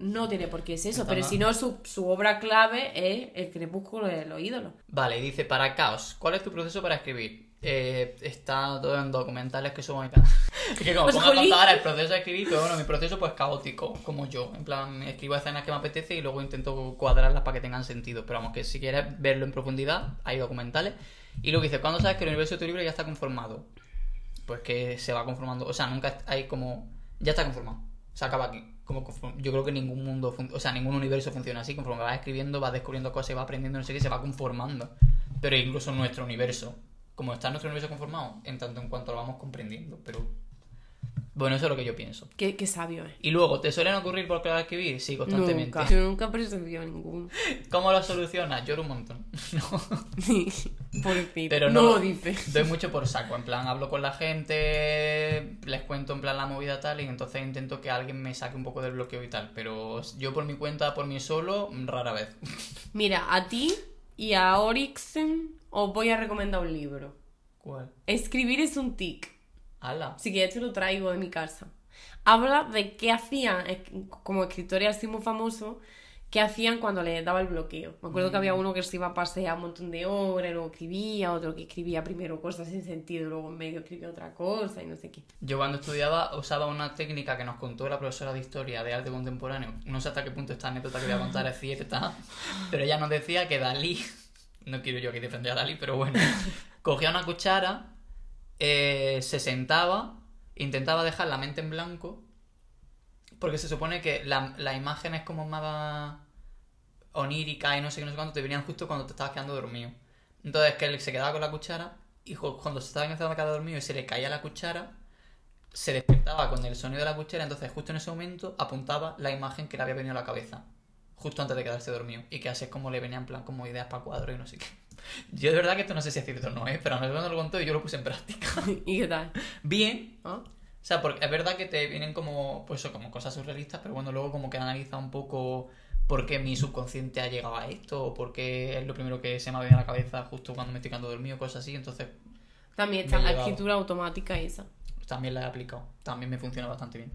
no tiene por qué ser eso, pero si no, su, su obra clave es El crepúsculo de los ídolos. Vale, dice para Caos, ¿cuál es tu proceso para escribir? eh, está todo en documentales que subo a mi canal. Es [LAUGHS] que como Pues, pongo a contar el proceso de escribir, pero bueno, mi proceso pues caótico, como yo. En plan, escribo escenas que me apetece y luego intento cuadrarlas para que tengan sentido. Pero vamos, que si quieres verlo en profundidad, hay documentales. Y luego dice, ¿cuándo sabes que el universo de tu libro ya está conformado? Pues que se va conformando. O sea, nunca hay como... Ya está conformado. Se acaba aquí. Como Yo creo que ningún mundo, o sea, ningún universo funciona así. Conforme vas escribiendo, vas descubriendo cosas y vas aprendiendo, no sé qué, se va conformando. Pero incluso nuestro universo, como está nuestro universo conformado, en tanto en cuanto lo vamos comprendiendo. Pero bueno, eso es lo que yo pienso. Qué, qué sabio es. Y luego, ¿te suelen ocurrir por a escribir? Sí, constantemente. Nunca. Yo [LAUGHS] nunca he presenciado ninguno. [LAUGHS] ¿Cómo lo solucionas? Lloro un montón. [LAUGHS] No. Pobrecito. Pero no, no, lo dice. Doy mucho por saco, en plan, hablo con la gente, les cuento en plan la movida tal, y entonces intento que alguien me saque un poco del bloqueo y tal. Pero yo por mi cuenta, por mí solo, rara vez. Mira, a ti y a Orixen os voy a recomendar un libro. ¿Cuál? Escribir es un tic. Ala. Que ya te lo traigo de mi casa. Habla de qué hacían, como escritores así muy famosos, qué hacían cuando les daba el bloqueo. Me acuerdo que había uno que se iba a pasear un montón de horas, luego escribía, otro que escribía primero cosas sin sentido, luego en medio escribía otra cosa y no sé qué. Yo cuando estudiaba usaba una técnica que nos contó la profesora de historia de arte contemporáneo. No sé hasta qué punto esta anécdota que voy a contar es cierta, [LAUGHS] pero ella nos decía que Dalí, no quiero yo aquí defender a Dalí, pero bueno, cogía una cuchara, eh, se sentaba, intentaba dejar la mente en blanco, porque se supone que la, la imagen es como más onírica y no sé qué, no sé cuánto, te venían justo cuando te estabas quedando dormido. Entonces que él se quedaba con la cuchara y cuando se estaba quedar dormido y se le caía la cuchara, se despertaba con el sonido de la cuchara, entonces justo en ese momento apuntaba la imagen que le había venido a la cabeza, justo antes de quedarse dormido, y que así es como le venían en plan como ideas para cuadros y no sé qué. Yo de verdad que esto no sé si es cierto o no, ¿eh? pero a nosotros nos lo contó y yo lo puse en práctica. [LAUGHS] ¿Y qué tal? Bien, ¿Ah? o sea, porque es verdad que te vienen como, pues como cosas surrealistas, pero bueno, luego como que analiza un poco por qué mi subconsciente ha llegado a esto, o por qué es lo primero que se me ha venido a la cabeza justo cuando me estoy quedando dormido, cosas así, entonces También está la escritura automática esa. también la he aplicado, también me funciona bastante bien.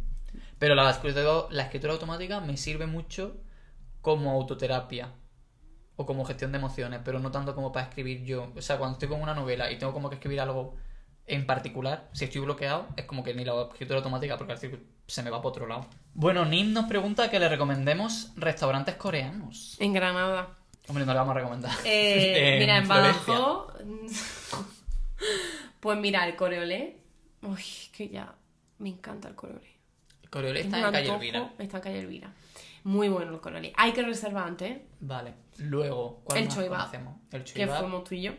Pero la escritura, la escritura automática me sirve mucho como autoterapia o como gestión de emociones, pero no tanto como para escribir yo. O sea, cuando estoy con una novela y tengo como que escribir algo en particular, si estoy bloqueado, es como que ni la escritura automática, porque al decir, se me va para otro lado. Bueno, Nim nos pregunta que le recomendemos restaurantes coreanos. En Granada. Hombre, no le vamos a recomendar. Eh, [LAUGHS] En mira, en. Badajoz. [LAUGHS] Pues mira, el coreolé. Uy, que ya. Me encanta el coreolé. Coreolé Es está en calle Elvira. Está en calle Elvira. Muy bueno el coreolé. Hay que reservar antes, ¿eh? Vale. Luego, ¿cuál El conocemos? El que fuimos tú y yo.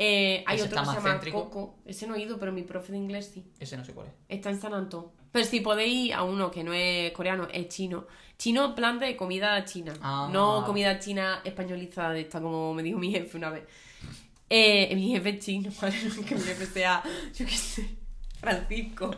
Eh, hay otro que se llama céntrico. Coco. Ese no he ido, pero mi profe de inglés sí. Ese no sé cuál es. Está en San Antón. Pero si podéis ir a uno que no es coreano, es chino. Chino en plan de comida china. Ah. No comida china españolizada de esta, como me dijo mi jefe una vez. Eh, mi jefe es chino, [LAUGHS] que mi jefe sea, yo qué sé, Francisco.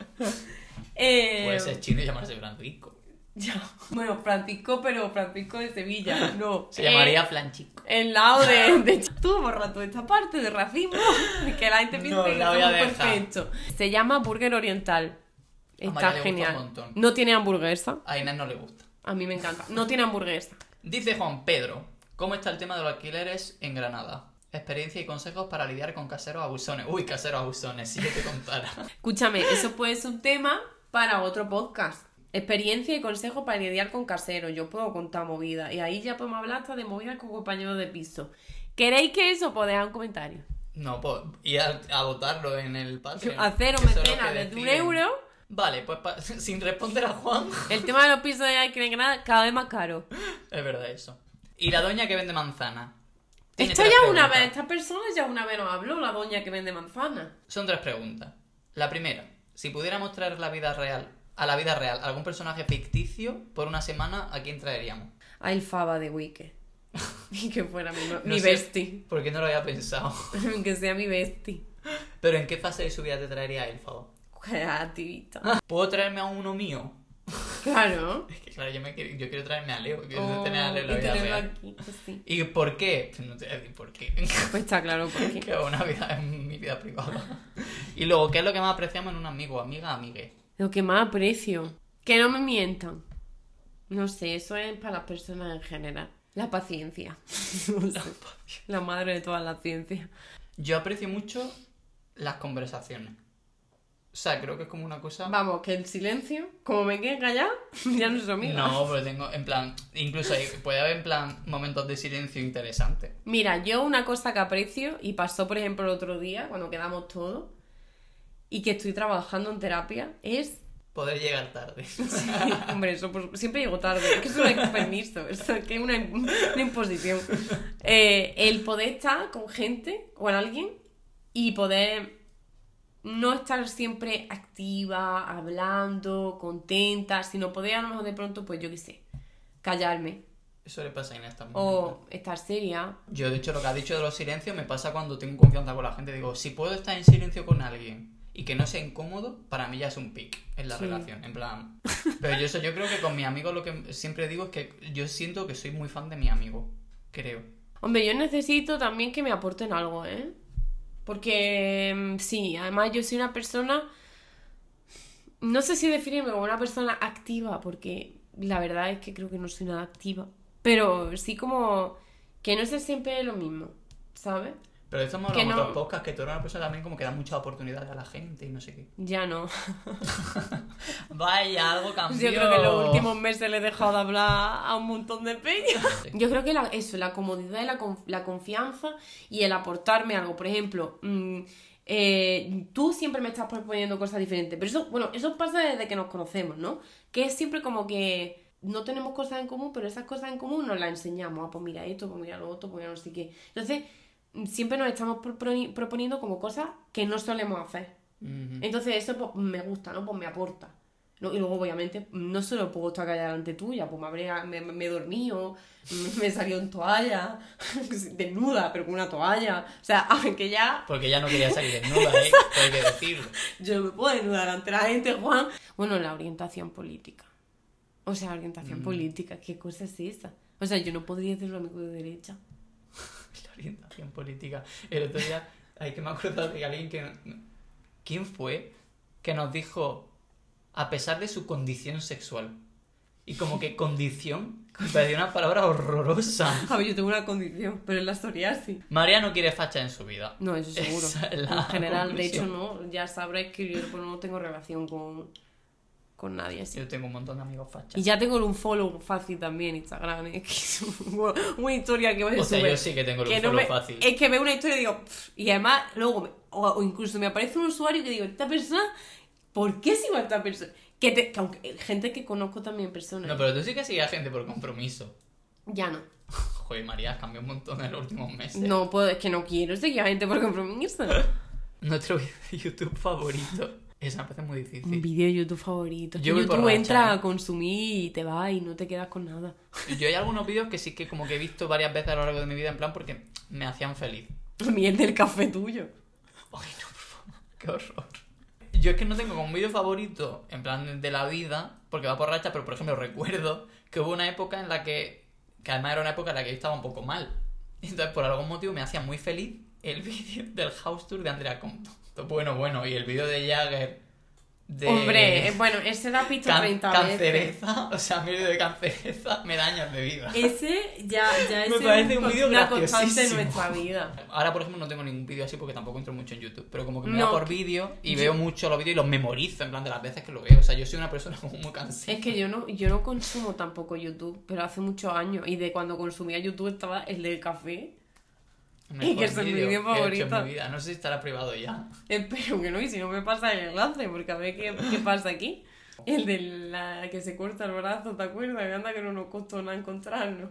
Eh, Puede ser chino y llamarse Francisco. Ya. Bueno, Francisco, pero Francisco de Sevilla. No. Se Eh, llamaría Flanchico. el lado de, [LAUGHS] de tú borra toda esta parte de racismo [LAUGHS] que la gente piensa No, que dejar. perfectos. Se llama Burger Oriental. Está genial. No tiene hamburguesa. A Inés no le gusta. A mí me encanta. No tiene hamburguesa. Dice Juan Pedro, ¿cómo está el tema de los alquileres en Granada? Experiencia y consejos para lidiar con caseros abusones. Uy, caseros abusones, si yo te contara. [LAUGHS] Escúchame, eso puede ser un tema para otro podcast. Experiencia y consejos para lidiar con caseros. Yo puedo contar movidas. Y ahí ya podemos hablar hasta de movidas con compañeros de piso. ¿Queréis que eso? Pues dejad un comentario. No, pues ir a, a votarlo en el Patreon. Hacer o que son los mecenas desde un euro. Vale, pues pa- [LAUGHS] sin responder a Juan. El tema de los pisos de alquiler en Granada cada vez más caro. es verdad eso. Y la doña que vende manzana. Tres ya una preguntas. vez, esta persona ya una vez nos habló, la doña que vende manzana. Son tres preguntas. La primera, si pudiéramos traer la vida real, a la vida real algún personaje ficticio por una semana, ¿a quién traeríamos? A el Faba de Wike. Y [LAUGHS] que fuera mi, No mi bestie. ¿Por qué no lo había pensado? [LAUGHS] que sea mi bestie. Pero ¿en qué fase de su vida te traería él, Fabo? Creativita. ¿Puedo traerme a uno mío? Claro. [LAUGHS] Es que claro, yo, me quiero, yo quiero traerme a Leo. Quiero Oh, tener a Leo la y vida real. aquí, pues sí. ¿Y por qué? Pues No te voy a decir por qué. Pues está claro por qué. que es una vida en mi vida privada. Y luego, ¿qué es lo que más apreciamos en un amigo? Amiga, amigue. Lo que más aprecio. Que no me mientan. No sé, eso es para las personas en general. [LAUGHS] La paciencia. La madre de todas las ciencias. Yo aprecio mucho las conversaciones. O sea, creo que es como una cosa... Vamos, que el silencio, como me quede callado, [LAUGHS] ya no es amiga. No, pero tengo, en plan, incluso hay- puede haber en plan momentos de silencio interesantes. Mira, yo una cosa que aprecio, y pasó por ejemplo el otro día, cuando quedamos todos, y que estoy trabajando en terapia, es... Poder llegar tarde. [LAUGHS] Hombre, eso pues, siempre llego tarde, es que es [LAUGHS] permiso, eso es que es una, una imposición. Eh, el poder estar con gente, con alguien, y poder no estar siempre activa, hablando, contenta, sino poder a lo mejor de pronto, pues yo qué sé, callarme, Eso le pasa a Inés también. o estar seria, Yo, de hecho, lo que has dicho de los silencios me pasa cuando tengo confianza con la gente. Digo, si puedo estar en silencio con alguien y que no sea incómodo, para mí ya es un pic en la Sí. relación. En plan. [LAUGHS] Pero yo, eso, yo creo que con mis amigos lo que siempre digo es que yo siento que soy muy fan de mi amigo. Creo. Hombre, yo necesito también que me aporten algo, ¿eh? Porque mm, sí, además yo soy una persona, no sé si definirme como una persona activa, porque la verdad es que creo que no soy nada activa, pero sí como que no es siempre lo mismo, ¿sabes? Pero esto hemos hablado en no- otros podcasts que tú eres una persona también como que da muchas oportunidades a la gente y no sé qué. Ya no. [LAUGHS] Vaya, algo cambió. Yo creo que en los últimos meses le he dejado de hablar a un montón de peña. Yo creo que la- eso, la comodidad y la, la confianza y el aportarme algo. Por ejemplo, mm, eh, tú siempre me estás proponiendo cosas diferentes. Pero eso, bueno, eso pasa desde que nos conocemos, ¿no? Que es siempre como que no tenemos cosas en común, pero esas cosas en común nos las enseñamos. Ah, pues mira esto, pues mira lo otro, pues mira no sé qué. Entonces, siempre nos estamos proponi- proponiendo como cosas que no solemos hacer. Entonces eso pues, me gusta, ¿no? Pues me aporta. ¿no? Y luego, obviamente, no solo puedo estar callada delante tuya, pues me, habré, me, me he dormido, [LAUGHS] me he salido en toalla, [LAUGHS] desnuda, pero con una toalla. O sea, [LAUGHS] aunque ya Porque ya no quería salir desnuda, ¿eh? Hay que decirlo. yo no me puedo desnudar ante la gente, Juan. Bueno, la orientación política. O sea, orientación política, ¿qué cosa es esa? O sea, yo no podría ser un amigo de derecha. [LAUGHS] La orientación política. El otro día, hay que me acuerdo de alguien que. ¿Quién fue? Que nos dijo, a pesar de su condición sexual. Y como que condición, me pareció una palabra horrorosa. [LAUGHS] A ver, yo tengo una condición, pero es la psoriasis. María no quiere facha en su vida. No, eso seguro. Es en general, de hecho, conclusión. no. Ya sabrás que yo no tengo relación con, con nadie así. Yo tengo un montón de amigos fachas. Y ya tengo un follow fácil también en Instagram. Es que es un- una historia que me O sea, yo sí que tengo el que no follow me- fácil. Es que veo una historia y digo, "Pff", y además, luego, me- o, o incluso me aparece un usuario que digo, esta persona, ¿por qué sigo a esta persona? Que, te, que aunque, gente que conozco también personas. No, pero tú sí que sigues a gente por compromiso. Ya no. Joder, María, has cambiado un montón en los últimos meses. No puedo, es que no quiero seguir a gente por compromiso. [LAUGHS] Nuestro de YouTube favorito. Esa me parece muy Un difícil. vídeo de YouTube favorito. Yo YouTube borracha, entras ¿eh? a consumir y te vas y no te quedas con nada. Yo hay algunos vídeos que sí que como que he visto varias veces a lo largo de mi vida en plan porque me hacían feliz. Es del café tuyo. Ay, no, por favor. [LAUGHS] Qué horror. Yo es que no tengo como un vídeo favorito en plan de la vida, porque va por racha, pero por ejemplo recuerdo que hubo una época en la que, que además era una época en la que yo estaba un poco mal. Entonces por algún motivo me hacía muy feliz el [LAUGHS] vídeo del house tour de Andrea Compton. Bueno, bueno, y el vídeo de Jagger de... Hombre, eh, bueno, ese has visto can- 30 veces. cancereza, o sea, mi vídeo de cancereza me da años de vida. Ese ya, ya Me es parece un vídeo una constante en nuestra vida. Ahora, por ejemplo, no tengo ningún vídeo así porque tampoco entro mucho en YouTube. Pero como que me No, da por vídeo y yo- veo mucho los vídeos y los memorizo en plan de las veces que lo veo. O sea, yo soy una persona como muy cansada. Es que yo no, yo no consumo tampoco YouTube, pero hace muchos años. Y de cuando consumía YouTube estaba el del café. Mejor que es mi vídeo he favorito. en mi vida. No sé si estará privado ya. Espero que no, y si no me pasa el enlace, porque a ver qué, qué pasa aquí. El de la que se corta el brazo, ¿te acuerdas? Que anda que no nos costó nada encontrarnos.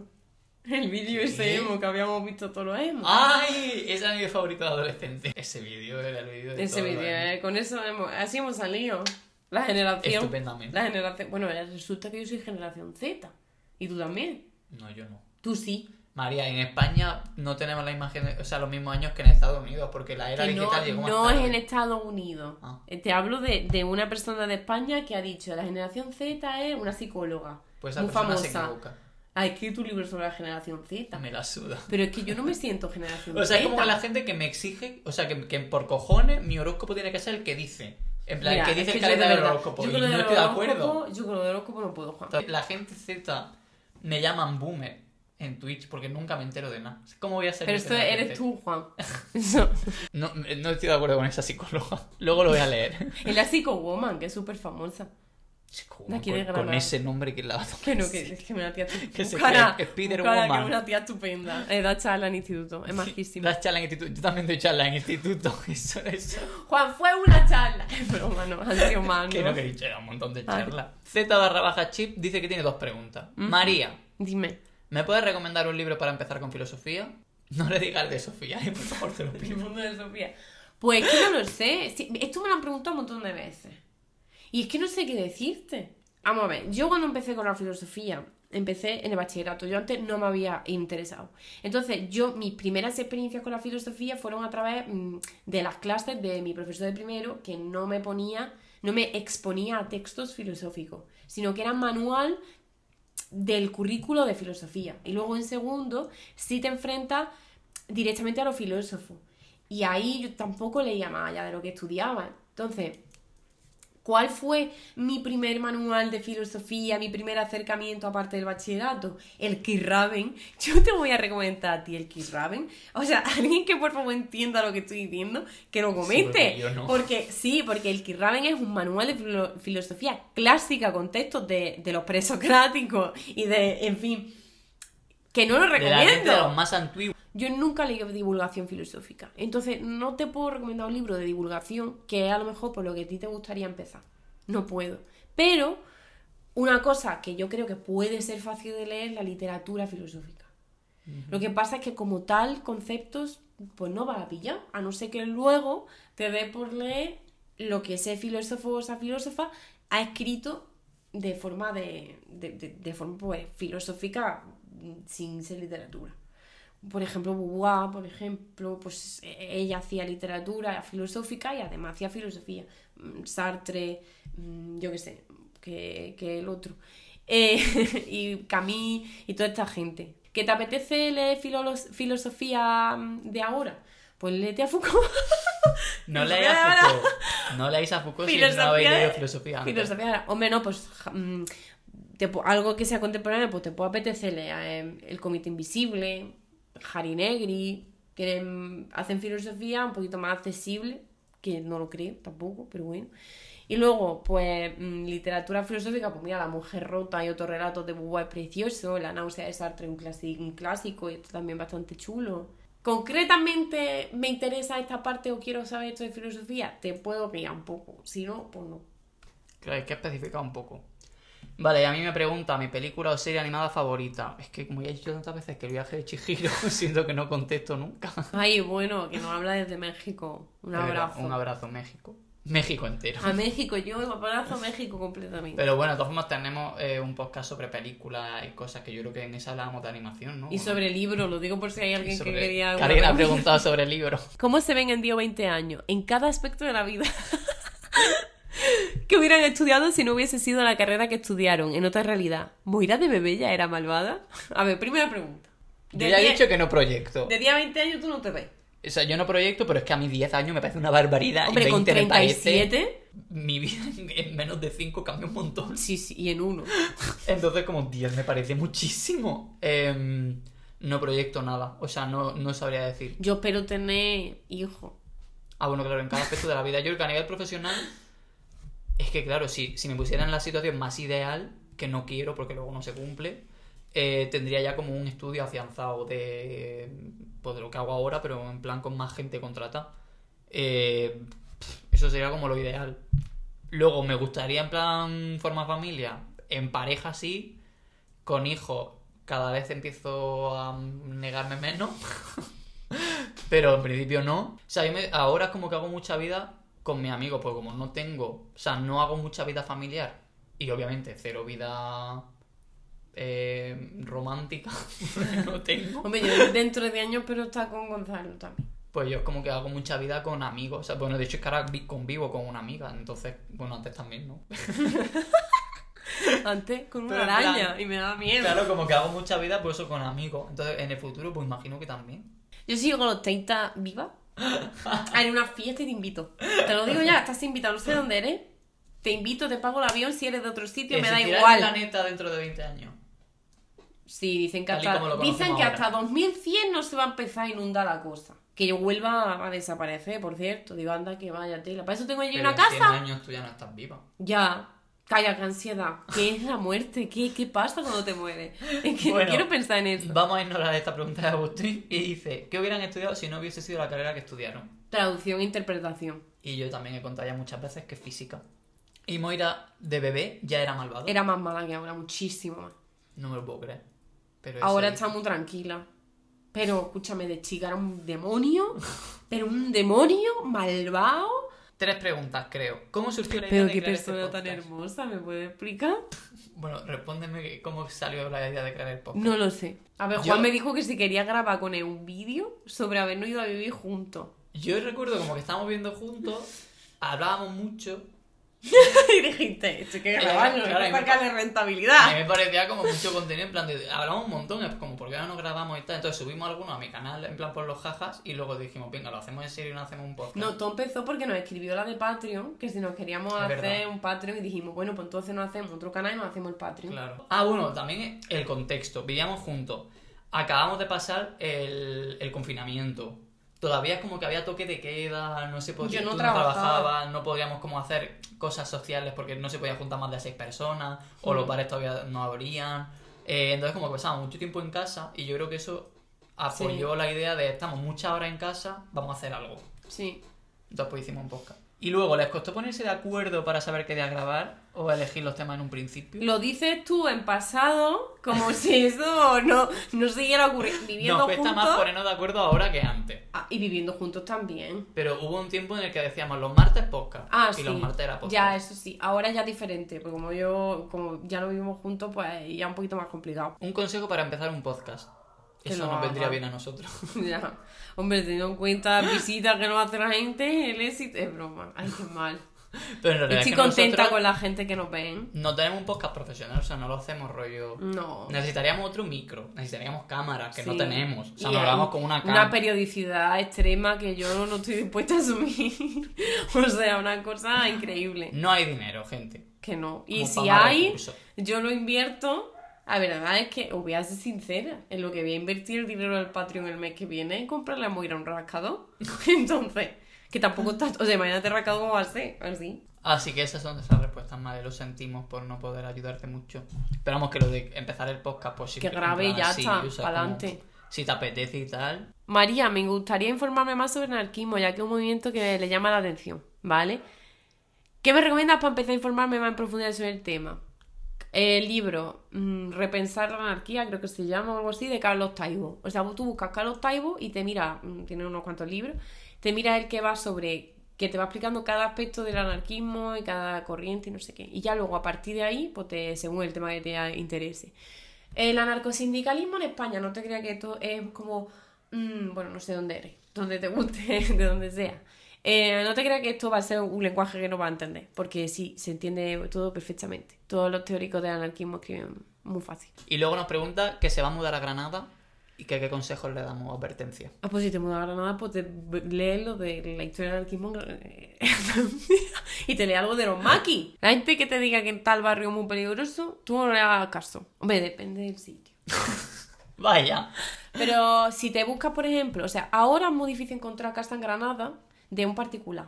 El vídeo ese emo que habíamos visto todos los emos. ¡Ay! Ese era mi favorito de adolescente. Ese vídeo era el vídeo de Ese vídeo, ¿eh? eh, con eso hemos, así hemos salido. La generación. Estupendamente. La generación. Bueno, resulta que yo soy generación Z. Y tú también. No, yo no. Tú sí. María, en España no tenemos la imagen, o sea, los mismos años que en Estados Unidos, porque la era Que no, digital llegó más no es en Estados Unidos. Ah. Eh, Te hablo de, de una persona de España que ha dicho la generación Z es una psicóloga. Pues esa muy persona se famosa. equivoca. Ha escrito un libro sobre la generación Z. Me la suda. Pero es que yo no me siento generación [LAUGHS] O sea, es Z. como la gente que me exige, o sea, que, que por cojones mi horóscopo tiene que ser el que dice. En plan, Mira, el que es dice que el calendario del horóscopo. yo Y no estoy de acuerdo. Yo con lo del horóscopo no puedo, Juan. La gente Z me llaman boomer. En Twitch porque nunca me entero de nada. ¿Cómo voy a ser Pero esto eres tú, Juan. [LAUGHS] Eso. No, no estoy de acuerdo con esa psicóloga. Luego lo voy a leer. [LAUGHS] Es la Psycho Woman, que es súper famosa. Con, de con Granada. ese nombre que la Que no, que es que una tía Que se Buscala, cree Spider buscala, que Woman. es una tía estupenda. Eh, da charla en instituto, es majísima. Das charla en instituto. Yo también doy charla en instituto. [LAUGHS] Eso, eso. Juan, fue una charla. Es broma, no, han sido más, Que ¿no? que he dicho, era un montón de Ay. charla. Z barra baja chip dice que tiene dos preguntas. María, Dime. ¿Me puedes recomendar un libro para empezar con filosofía? No le digas de Sofía, eh, por favor, te lo [LAUGHS] El pido. mundo de Sofía. Pues que no lo sé. Sí, esto me lo han preguntado un montón de veces. Y es que no sé qué decirte. Vamos a ver, yo cuando empecé con la filosofía, empecé en el bachillerato. Yo antes no me había interesado. Entonces, yo, mis primeras experiencias con la filosofía fueron a través mm, de las clases de mi profesor de primero, que no me ponía, no me exponía a textos filosóficos, sino que era manual del currículo de filosofía. Y luego en segundo, sí te enfrentas directamente a los filósofos. Y ahí yo tampoco leía más allá de lo que estudiaba. Entonces, ¿cuál fue mi primer manual de filosofía, mi primer acercamiento aparte del bachillerato? El Kirraven. [LAUGHS] Yo te voy a recomendar a ti el Kirraven. O sea, [LAUGHS] alguien que por favor entienda lo que estoy diciendo, que lo comente. porque no. Porque sí, porque el Kirraven es un manual de filo- filosofía clásica con textos de, de los presocráticos y de, en fin, que no lo De la recomiendo. de los más antiguos. Yo nunca leí divulgación filosófica. Entonces, no te puedo recomendar un libro de divulgación que es a lo mejor por lo que a ti te gustaría empezar. No puedo. Pero, una cosa que yo creo que puede ser fácil de leer es la literatura filosófica. Lo que pasa es que como tal, conceptos, pues no vas a pillar. A no ser que luego te dé por leer lo que ese filósofo o esa filósofa ha escrito de forma de, de, de- de forma pues, filosófica mm, sin ser literatura. Por ejemplo, Beauvoir, por ejemplo, pues ella hacía literatura filosófica y además hacía filosofía. Mm, Sartre, mm, yo qué sé, que, que el otro. [LAUGHS] Eh, y Camus y toda esta gente. ¿Que te apetece leer filosofía mm, de ahora? Pues léete a Foucault. [LAUGHS] No Filosofía leáis a. Foucault. No leáis a Foucault si no Filosofía habéis leído filosofía antes. Filosofía ahora. Hombre, no, pues te algo que sea contemporáneo, pues te puede apetecer leer eh, El Comité Invisible, Harry Negri, que mm, hacen filosofía un poquito más accesible, que no lo creo tampoco, pero bueno. Y luego, pues, mm, literatura filosófica, pues mira, La mujer rota y otros relatos de Beauvoir es precioso, La náusea de Sartre un, un clásico y esto también bastante chulo. Concretamente me interesa esta parte o quiero saber esto de filosofía, te puedo guiar un poco, si no, pues no. Claro, hay que especificar un poco. Vale, a mí me pregunta mi película o serie animada favorita. Es que como ya he dicho tantas veces que el viaje de Chihiro, [LAUGHS] siento que no contesto nunca. Ay, bueno, que nos habla desde México. Un verdad, abrazo. Un abrazo, México. México entero. A México, yo abrazo a México completamente. Pero bueno, de todas formas tenemos eh, un podcast sobre películas y cosas que yo creo que en esa hablábamos de animación, ¿no? Y sobre libros, lo digo por si hay alguien Sobre- que quería... Karina ha pregunta. preguntado sobre el libro. [LAUGHS] ¿Cómo se ven en 10 o 20 años? En cada aspecto de la vida. [LAUGHS] ¿Qué hubieran estudiado si no hubiese sido la carrera que estudiaron en otra realidad? ¿Moira de bebé ya era malvada? A ver, primera pregunta. Yo ya he 10 dicho que no proyecto. De 10 a 20 años tú no te ves. O sea, yo no proyecto, pero es que a mí 10 años me parece una barbaridad. y Hombre, 20 con me parece- 37... Mi vida en- en menos de 5 cambia un montón. Sí, sí, y en uno. Entonces, como 10 me parece muchísimo. Em, no proyecto nada. O sea, no, no sabría decir. Yo espero tener hijo. Ah, bueno, claro, en cada aspecto de la vida. Yo creo que a nivel profesional. Es que, claro, si, si me pusiera en la situación más ideal, que no quiero porque luego no se cumple, eh, tendría ya como un estudio afianzado de, pues, de lo que hago ahora, pero en plan con más gente contratada. Eh, eso sería como lo ideal. Luego, me gustaría en plan forma familia, en pareja sí, con hijos, cada vez empiezo a negarme menos. [LAUGHS] Pero en principio no. O sea, me- ahora es como que hago mucha vida con mis amigos, porque como no tengo, o sea, no hago mucha vida familiar y obviamente cero vida eh, romántica, [LAUGHS] no tengo. Hombre, yo [LAUGHS] dentro de años pero está con Gonzalo también. Pues yo es como que hago mucha vida con amigos. O sea, bueno, de hecho es que ahora vi- convivo con una amiga, entonces, bueno, antes también, ¿no? [LAUGHS] Antes con una Pero araña plan- y me da miedo. Claro, como que hago mucha vida por eso con amigos. Entonces, en el futuro, pues imagino que también. Yo sigo con los 30 viva. Haré una fiesta y te invito. Te lo digo ya, estás invitado, no sé dónde eres. Te invito, te pago el avión si eres de otro sitio, me da igual. el planeta dentro de 20 años. Sí, dicen que Tal y hasta, como lo dicen que ahora. hasta 2100 no se va a empezar a inundar la cosa. Que vuelva a desaparecer, por cierto. Digo, anda, que vaya tela. Para eso tengo allí Pero una en 100 casa. años tú ya no estás viva. Ya. Calla, qué ansiedad. ¿Qué es la muerte? ¿Qué, qué pasa cuando te mueres? Es que Bueno, no quiero pensar en eso. Vamos a ignorar esta pregunta de Agustín y dice, ¿qué hubieran estudiado si no hubiese sido la carrera que estudiaron? Traducción e interpretación. Y yo también he contado ya muchas veces que física. Y Moira, de bebé, ya era malvada. Era más mala que ahora, muchísimo más. No me lo puedo creer. Pero Ahora está muy tranquila. Pero escúchame, de chica era un demonio. [LAUGHS] Pero un demonio malvado. Tres preguntas, creo. ¿Cómo surgió la idea Pero de qué crear este persona tan hermosa, ¿me puede explicar? Bueno, respóndeme cómo salió la idea de crear el podcast. No lo sé. A ver, Yo- Juan me dijo que si quería grabar con él un vídeo sobre habernos ido a vivir juntos. Yo recuerdo como que estábamos viendo juntos, hablábamos mucho. [LAUGHS] y dijiste, esto hay que grabarlo, claro, sacarle A rentabilidad. mí me parecía como mucho contenido, en plan de. Hablamos un montón, es como, ¿por qué no nos grabamos y tal? Entonces subimos algunos a mi canal, en plan por los jajas, y luego dijimos, venga, lo hacemos en serio y no hacemos un podcast. No, todo empezó porque nos escribió la de Patreon, que si nos queríamos Es hacer verdad. un Patreon y dijimos, bueno, pues entonces nos hacemos otro canal y nos hacemos el Patreon. Claro. Ah, bueno, también el contexto. Vivíamos juntos. Acabamos de pasar el, el confinamiento. Todavía es como que había toque de queda, no se podía, no trabajaba. trabajabas, no podíamos como hacer cosas sociales porque no se podía juntar más de seis personas, o Mm. los bares todavía no abrían. Eh, entonces como que pasábamos mucho tiempo en casa y yo creo que eso apoyó la idea de estamos muchas horas en casa, vamos a hacer algo. Sí. Entonces pues hicimos un podcast. Y luego, ¿les costó ponerse de acuerdo para saber qué día grabar o elegir los temas en un principio? Lo dices tú en pasado, como [LAUGHS] si eso no, no siguiera ocurriendo. Viviendo Nos cuesta juntos. más ponernos de acuerdo ahora que antes. Ah, y viviendo juntos también. Pero hubo un tiempo en el que decíamos los martes podcast Ah, y sí. los martes era podcast. Ya, eso sí. Ahora ya diferente, porque como yo, como ya lo vivimos juntos, pues ya un poquito más complicado. Un consejo para empezar un podcast. Que Eso nos vendría bien a nosotros. [LAUGHS] ya. Hombre, teniendo en cuenta las visitas que nos hace la gente, el éxito es broma. Ay, qué mal. [LAUGHS] Pero en realidad Estoy es que contenta con la gente que nos ven. no tenemos un podcast profesional, o sea, no lo hacemos rollo. No. Necesitaríamos otro micro, necesitaríamos cámaras, que no tenemos. O sea, nos grabamos hay con una Una cámara. periodicidad extrema que yo no estoy dispuesta a asumir. [LAUGHS] o sea, una cosa increíble. No hay dinero, gente. Que no. Y Como si hay, yo lo invierto. La verdad es que os voy a ser sincera. En lo que voy a invertir el dinero del Patreon el mes que viene en comprarle a Moira un rascador. [LAUGHS] Entonces, que tampoco está. O sea, imagínate rascado como va a ser. Así. Así que esas son esas respuestas, madre. Lo sentimos por no poder ayudarte mucho. Esperamos que lo de empezar el podcast, pues sí. Que grabe ya así, está, pa'lante. como Si te apetece y tal. María, me gustaría informarme más sobre anarquismo, ya que es un movimiento que le llama la atención, ¿vale? ¿Qué me recomiendas para empezar a informarme más en profundidad sobre el tema? El libro mm, Repensar la anarquía, creo que se llama o algo así, de Carlos Taibo. O sea, tú buscas Carlos Taibo y te mira, mm, tiene unos cuantos libros, te mira el que va sobre, que te va explicando cada aspecto del anarquismo y cada corriente y no sé qué. Y ya luego a partir de ahí, pues te, según el tema que te interese. El anarcosindicalismo en España, no te creas que esto es como, mm, bueno, no sé dónde eres, [LAUGHS] donde te guste, de donde sea. Eh, no te creas que esto va a ser un lenguaje que no va a entender, porque sí, se entiende todo perfectamente. Todos los teóricos del anarquismo escriben muy fácil. Y luego nos pregunta que se va a mudar a Granada y que qué consejos le damos advertencia. Ah, pues si te mudas a Granada, pues te lees lo de la historia del anarquismo [LAUGHS] y te lees algo de los [LAUGHS] maquis. La gente que te diga que en tal barrio es muy peligroso, tú no le hagas caso. Hombre, depende del sitio. [LAUGHS] Vaya. Pero si te buscas, por ejemplo, o sea, ahora es muy difícil encontrar casa en Granada de un particular.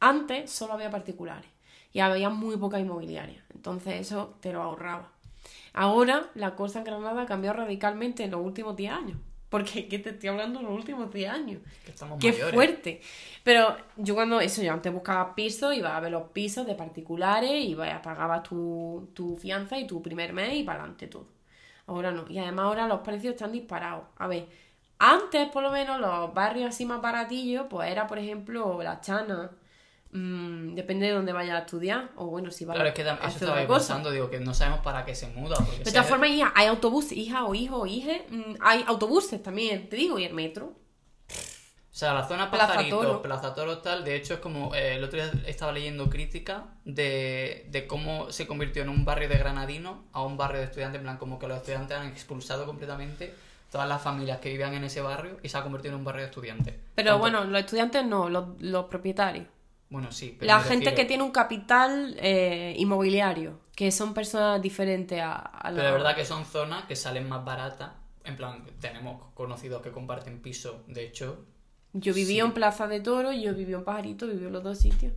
Antes solo había particulares y había muy poca inmobiliaria. Entonces eso te lo ahorraba. Ahora la cosa en Granada ha cambiado radicalmente en los últimos 10 años. Porque ¿qué te estoy hablando en los últimos 10 años? Que estamos Qué mayores. fuerte. Pero yo cuando eso, yo antes buscaba pisos, iba a ver los pisos de particulares, iba pagabas tu, tu fianza y tu primer mes y para adelante todo. Ahora no. Y además ahora los precios están disparados. A ver, antes por lo menos los barrios así más baratillos, pues era por ejemplo La Chana. mm, depende de dónde vayas a estudiar. O bueno, si vas Claro, es que a eso estaba cosa. pensando, digo, que no sabemos para qué se muda. Porque De todas formas, hija, hay autobuses, hija o hijo o hije. mm, hay autobuses también, te digo, y el metro. O sea, la zona Plaza Pajarito, Toro. Plaza Toro tal, de hecho es como, eh, el otro día estaba leyendo crítica de, de cómo se convirtió en un barrio de granadino a un barrio de estudiantes, en plan como que los estudiantes han expulsado completamente todas las familias que vivían en ese barrio y se ha convertido en un barrio de estudiantes. Pero Tanto- bueno, los estudiantes no, los, los propietarios. Bueno, sí. pero La gente refiero- que tiene un capital eh, inmobiliario, que son personas diferentes a, a Pero la- verdad que son zonas que salen más baratas. En plan, tenemos conocidos que comparten piso, de hecho. Yo viví Sí. en Plaza de Toro, yo viví en Pajarito, viví en los dos sitios.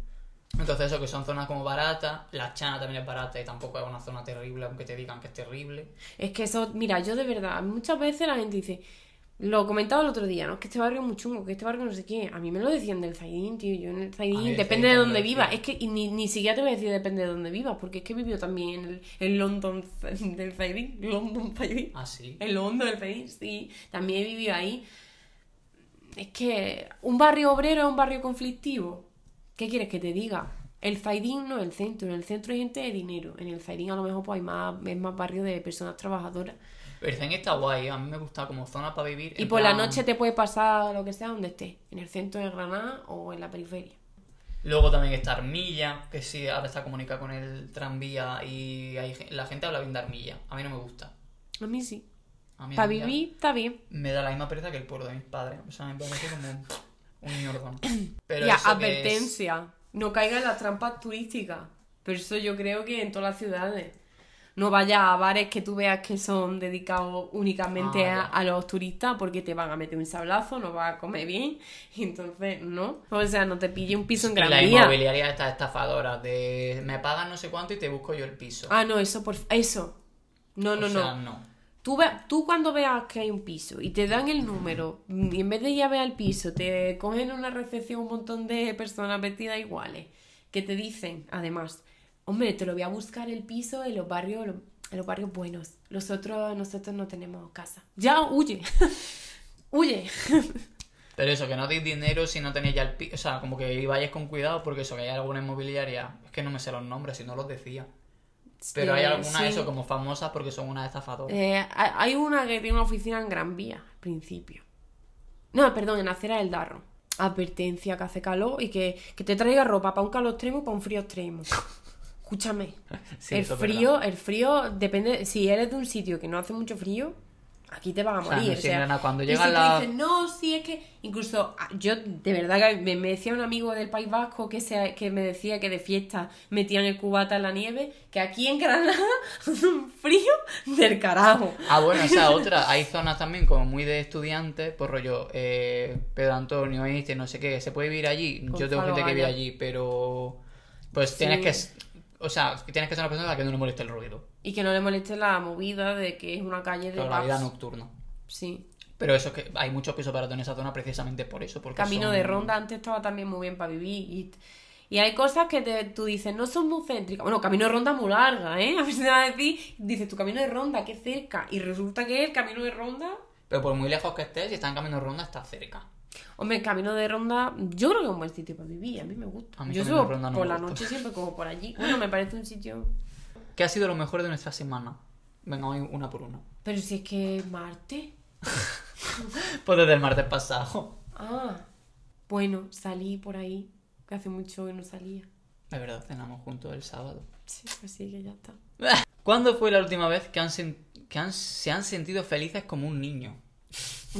Entonces eso que son zonas como baratas. La Chana también es barata y tampoco es una zona terrible, aunque te digan que es terrible. Es que eso, mira, yo de verdad, muchas veces la gente dice, lo comentaba el otro día, ¿no? Es que este barrio es muy chungo, que este barrio no sé qué. A mí me lo decían del Zaidín, tío. Yo en el Zaidín, depende de dónde vivas. Es que y ni, ni siquiera te voy a decir depende de dónde vivas, porque es que he vivido también en el, el London [LAUGHS] del Zaidín, London Zaidín. Así. El London del Zaidín, sí. También he vivido ahí. Es que un barrio obrero es un barrio conflictivo. ¿Qué quieres que te diga? El Zaidín no es el centro, en el centro hay gente de dinero. En el Zaidín a lo mejor pues hay más, es más barrio de personas trabajadoras. Pero el Zen está guay, a mí me gusta como zona para vivir. Y por la noche te puede pasar lo que sea donde estés, en el centro de Granada o en la periferia. Luego también está Armilla, que sí, ahora está comunicada con el tranvía y hay, la gente habla bien de Armilla. A mí no me gusta. A mí sí. A mí Para vivir está bien. Me da la misma pereza que el pueblo de mis padres. O sea, me parece como un ñordón. Pero y eso que es- advertencia, no caiga en las trampas turísticas. Pero eso yo creo que en todas las ciudades. No vayas a bares que tú veas que son dedicados únicamente Ah, a, ya. a los turistas porque te van a meter un sablazo, no vas a comer bien. Y [LAUGHS] entonces, no. O sea, no te pille un piso en Y Gran la Vía. inmobiliaria estas estafadoras de me pagan no sé cuánto y te busco yo el piso. Ah, no, eso por eso. No, no, o no. sea, no. Tú, cuando veas que hay un piso y te dan el número y en vez de ir a ver al piso te cogen en una recepción un montón de personas vestidas iguales que te dicen además hombre te lo voy a buscar el piso en los barrios en los barrios buenos nosotros nosotros no tenemos casa ya huye [LAUGHS] huye Pero eso, que no deis dinero si no tenéis ya el piso. O sea, como que vayáis con cuidado porque eso, que hay alguna inmobiliaria. Es que no me sé los nombres, si no los decía. Pero hay Eh, algunas, sí. eso, como famosas porque son unas estafadoras. Eh, hay hay una que tiene una oficina en Gran Vía, al principio. No, perdón, en Acera del Darro. Advertencia que hace calor y que, que te traiga ropa para un calor extremo y para un frío extremo. Escúchame. [LAUGHS] Sí, el frío, el frío depende. Si eres de un sitio que no hace mucho frío, aquí te vas a O sea, morir. no o sea, nada. Cuando llega si la- no, sí, es que incluso ah, yo, de verdad, que me, me decía un amigo del País Vasco que, se, que me decía que de fiesta metían el cubata en la nieve, que aquí en Granada [LAUGHS] hace un frío del carajo. Ah, bueno, esa otra. [LAUGHS] Hay zonas también como muy de estudiantes, por rollo, eh, Pedro Antonio, este, no sé qué, se puede vivir allí. Yo tengo gente que vive allí, pero. Pues Sí. tienes que. O sea, tienes que ser una persona a la que no le moleste el ruido. Y que no le moleste la movida de que es una calle de Pero la vida pubs. nocturna. Sí. Pero eso es que hay muchos pisos baratos en esa zona precisamente por eso. Porque Camino son- de Ronda antes estaba también muy bien para vivir. Y, y hay cosas que te- tú dices, no son muy céntricas. Bueno, Camino de Ronda es muy larga, ¿eh? [LAUGHS] A veces te va a decir, dices, tu Camino de Ronda, qué cerca. Y resulta que el Camino de Ronda... Pero por muy lejos que estés, si estás en camino de ronda, estás cerca. Hombre, el Camino de Ronda, yo creo que es un buen sitio para vivir. A mí me gusta. Mí yo subo no por me la noche siempre como por allí. Bueno, me parece un sitio... ¿Qué ha sido lo mejor de nuestra semana? Venga, hoy una por una. Pero si es que es Marte. [LAUGHS] Pues desde el martes pasado. Ah, bueno, salí por ahí. Que hace mucho que no salía. De verdad, cenamos juntos el sábado. Sí, así que ya está. [LAUGHS] ¿Cuándo fue la última vez que, han sen- que han- se han sentido felices como un niño? [LAUGHS]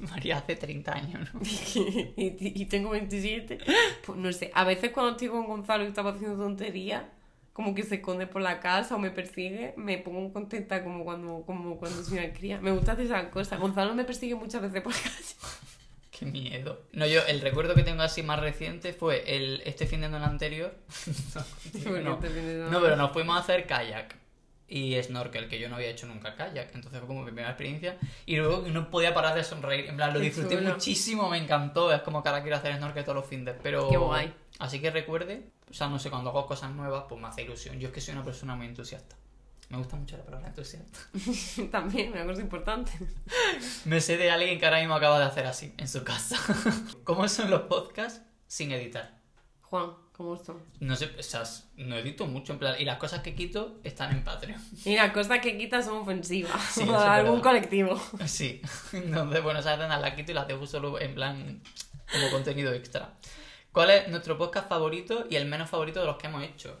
[LAUGHS] María hace 30 años, ¿no? [LAUGHS] y, y tengo 27. Pues no sé, a veces cuando estoy con Gonzalo y estaba haciendo tonterías, como que se esconde por la casa o me persigue, me pongo contenta como cuando, como cuando soy una cría. Me gusta hacer esas cosas. Gonzalo me persigue muchas veces por la calle. [LAUGHS] Qué miedo. No, yo, el recuerdo que tengo así más reciente fue el este fin de semana anterior. no, Porque no. este fin de semana- No, pero nos fuimos a hacer kayak y snorkel, que yo no había hecho nunca kayak, entonces fue como mi primera experiencia. Y luego no podía parar de sonreír, en plan, lo Qué disfruté chulo. muchísimo, me encantó. Es como que ahora quiero hacer snorkel todos los fines, pero. Qué guay. Así que recuerde, o sea, no sé, cuando hago cosas nuevas, pues me hace ilusión. Yo es que soy una persona muy entusiasta. Me gusta mucho la palabra entusiasta. [LAUGHS] También, una cosa importante. Me sé de alguien que ahora mismo acaba de hacer así, en su casa. [LAUGHS] ¿Cómo son los podcasts sin editar? Juan, No sé, o sea, no edito mucho, en plan, y las cosas que quito están en Patreon. [LAUGHS] Y las cosas que quitas son ofensivas. Sí, [LAUGHS] para algún colectivo. [LAUGHS] Sí, entonces, bueno, esas escenas las quito y las dejo solo en plan como contenido extra. ¿Cuál es nuestro podcast favorito y el menos favorito de los que hemos hecho?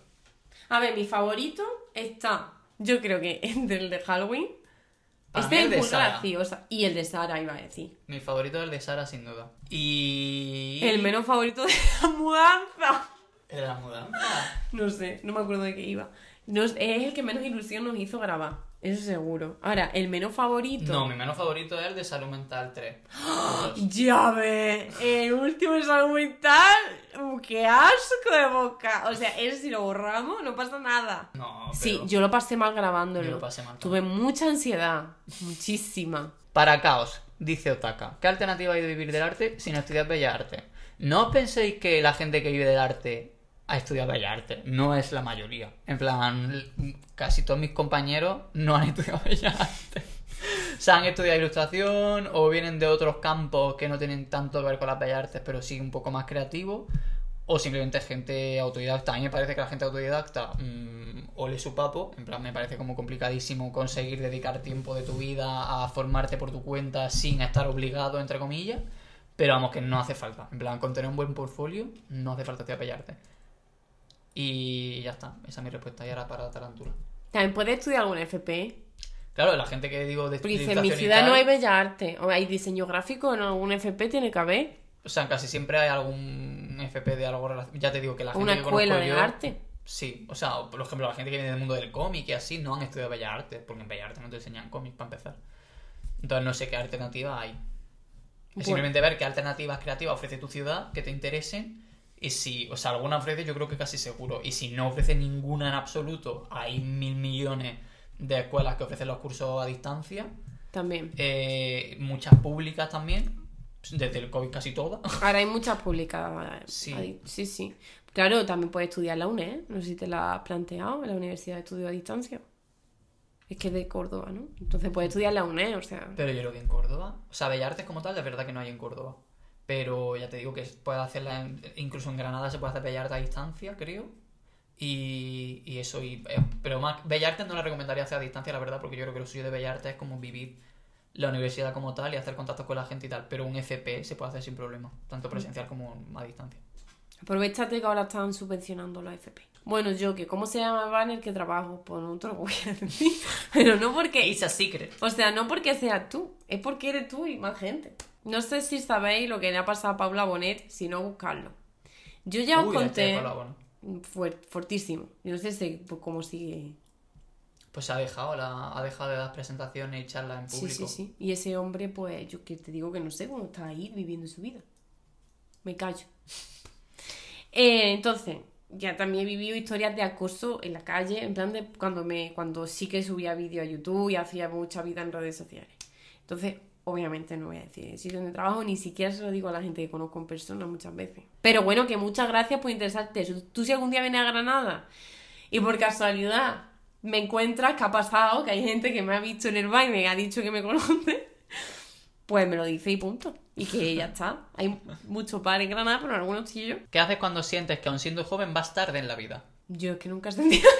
A ver, mi favorito está, yo creo que entre el de Halloween, Para este es muy Sara. Y el de Sara, iba a decir. Mi favorito es el de Sara, sin duda. Y. El menos favorito de la mudanza. El de la mudanza. No sé, no me acuerdo de qué iba. No, es el que menos ilusión nos hizo grabar. Eso seguro. Ahora, el menos favorito. No, mi menos favorito es el de Salud Mental 3. [GASPS] Ya ves, el último de salud mental. uh, ¡Qué asco de boca! O sea, ese si lo borramos, no pasa nada. No, pero... Sí, yo lo pasé mal grabándolo. Yo lo pasé mal Tuve mucha ansiedad. Muchísima. Para caos, dice Otaka. ¿Qué alternativa hay de vivir del arte sin estudiar Bellas Artes? No os penséis que la gente que vive del arte ha estudiado Bellas Artes. No es la mayoría. En plan, casi todos mis compañeros no han [LAUGHS] estudiado Bellas Artes. O sea, han estudiado ilustración o vienen de otros campos que no tienen tanto que ver con las Bellas Artes, pero sí un poco más creativos. O simplemente gente autodidacta. A mí me parece que la gente autodidacta mm, ole su papo. En plan, me parece como complicadísimo conseguir dedicar tiempo de tu vida a formarte por tu cuenta sin estar obligado, entre comillas. Pero vamos, que no hace falta. En plan, con tener un buen portfolio, no hace falta estudiar pellarte. Y ya está. Esa es mi respuesta. Y ahora para la tarantula. También puedes estudiar algún FP. Claro, la gente que digo de Porque dice, en mi ciudad tal, no hay bella arte. O hay diseño gráfico, en algún FP tiene que haber. O sea, casi siempre hay algún FP de algo relacionado. Ya te digo que la gente una que escuela de yo- arte. Sí, o sea, por ejemplo, la gente que viene del mundo del cómic y así no han estudiado Bellas Artes, porque en Bellas Artes no te enseñan cómic para empezar. Entonces no sé qué alternativa hay. Es simplemente ver qué alternativas creativas ofrece tu ciudad que te interesen. Y si, o sea, alguna ofrece, yo creo que casi seguro. Y si no ofrece ninguna en absoluto, hay mil millones de escuelas que ofrecen los cursos a distancia. También. Eh, muchas públicas también. Desde el COVID casi todas. [LAUGHS] Ahora hay muchas públicas. Sí. Hay- sí, sí. Claro, también puedes estudiar en la UNED, ¿eh? No sé si te la has planteado, en la Universidad de Estudio a Distancia. Es que es de Córdoba, ¿no? Entonces puedes estudiar en la UNED, o sea. Pero yo creo que en Córdoba. O sea, Bellas Artes como tal, de verdad que no hay en Córdoba. Pero ya te digo que puedes hacerla, en- incluso en Granada se puede hacer Bellas Artes a distancia, creo. Y, y eso, y, eh, pero más, Bellas Artes no la recomendaría hacer a distancia, la verdad, porque yo creo que lo suyo de Bellas Artes es como vivir la universidad como tal y hacer contactos con la gente y tal. Pero un FP se puede hacer sin problema, tanto presencial como a distancia. Aprovechate que ahora están subvencionando los FP. Bueno, yo, que ¿cómo se llama el banner que trabajo? Pues no te lo voy a decir. [LAUGHS] Pero no porque... It's a secret. O sea, no porque seas tú, es porque eres tú y más gente. No sé si sabéis lo que le ha pasado a Paula Bonet, si no buscarlo. Yo ya os Uy, conté... fuer- fortísimo. Yo no sé si, pues, cómo sigue. Pues se ha dejado, la, ha dejado de dar presentaciones y charlas en Sí, público. sí, sí. Y ese hombre, pues, yo que te digo que no sé cómo está ahí viviendo su vida. Me callo. Eh, entonces, ya también he vivido historias de acoso en la calle, en plan de cuando me, cuando sí que subía vídeo a YouTube y hacía mucha vida en redes sociales. Entonces, obviamente no voy a decir el sitio donde trabajo, ni siquiera se lo digo a la gente que conozco en persona muchas veces. Pero bueno, que muchas gracias por interesarte. Tú si algún día vienes a Granada y por casualidad me encuentras que ha pasado, que hay gente que me ha visto en el baile y me ha dicho que me conoce, pues me lo dice y punto. Y que ya está. Hay mucho par en Granada, pero algunos yo. ¿Qué haces cuando sientes que aun siendo joven vas tarde en la vida? Yo es que nunca he sentido. [LAUGHS]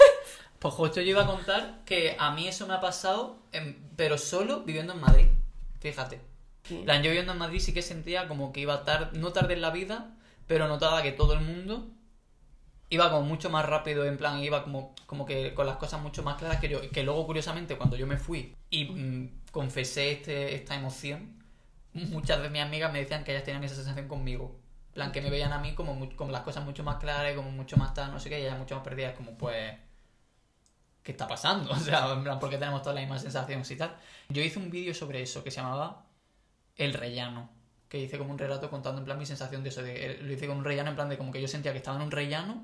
Pues justo yo iba a contar que a mí eso me ha pasado, en- pero solo viviendo en Madrid. Fíjate. En plan, yo viviendo en Madrid sí que sentía como que iba tarde, no tarde en la vida, pero notaba que todo el mundo iba como mucho más rápido, en plan, iba como, como que con las cosas mucho más claras que yo. Que luego, curiosamente, cuando yo me fui y mm, confesé este, esta emoción, muchas de mis amigas me decían que ellas tenían esa sensación conmigo. En plan, que me veían a mí como, como las cosas mucho más claras y como mucho más tal, no sé qué, y ellas mucho más perdidas, como pues... ¿Qué está pasando? [LAUGHS] O sea, en plan, ¿por qué tenemos todas las mismas sensaciones y tal? Yo hice un vídeo sobre eso que se llamaba El Rellano. Que hice como un relato contando en plan mi sensación de eso. De, lo hice con un rellano en plan de como que yo sentía que estaba en un rellano,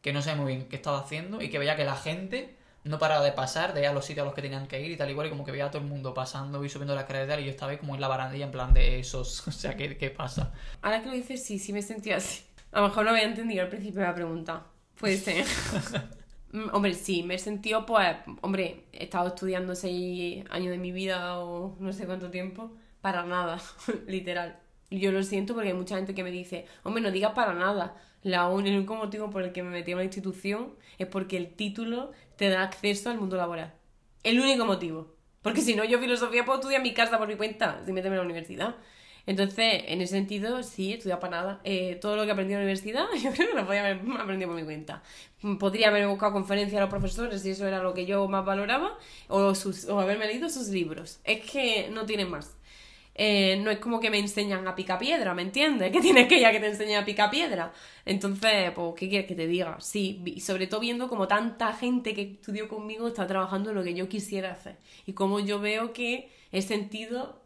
que no sabía muy bien qué estaba haciendo y que veía que la gente no paraba de pasar, de ir a los sitios a los que tenían que ir y tal igual, y como que veía a todo el mundo pasando y subiendo la escalera y tal, y yo estaba ahí como en la barandilla en plan de esos. [LAUGHS] O sea, ¿qué, qué pasa? Ahora que lo dices, sí, sí me sentí así. A lo mejor no había entendido al principio de la pregunta. Puede ser. [LAUGHS] Mm, hombre, sí, me he sentido, pues, hombre, he estado estudiando seis años de mi vida o no sé cuánto tiempo, para nada, [LAUGHS] literal. Yo lo siento porque hay mucha gente que me dice, hombre, no digas para nada. La un- el único motivo por el que me metí en una institución es porque el título te da acceso al mundo laboral. El único motivo. Porque si no, yo filosofía puedo estudiar en mi casa por mi cuenta, sin meterme en la universidad. Entonces, en ese sentido, sí, he estudiado para nada. Eh, todo lo que aprendí en la universidad, [LAUGHS] yo creo que lo podía haber aprendido por mi cuenta. Podría haber buscado conferencias a los profesores si eso era lo que yo más valoraba, o, sus, o haberme leído sus libros. Es que no tiene más. Eh, no es como que me enseñan a pica piedra, ¿me entiendes? Que tienes que que te enseñe a pica piedra. Entonces, pues, ¿qué quieres que te diga? Sí, y sobre todo viendo como tanta gente que estudió conmigo está trabajando en lo que yo quisiera hacer. Y como yo veo que he sentido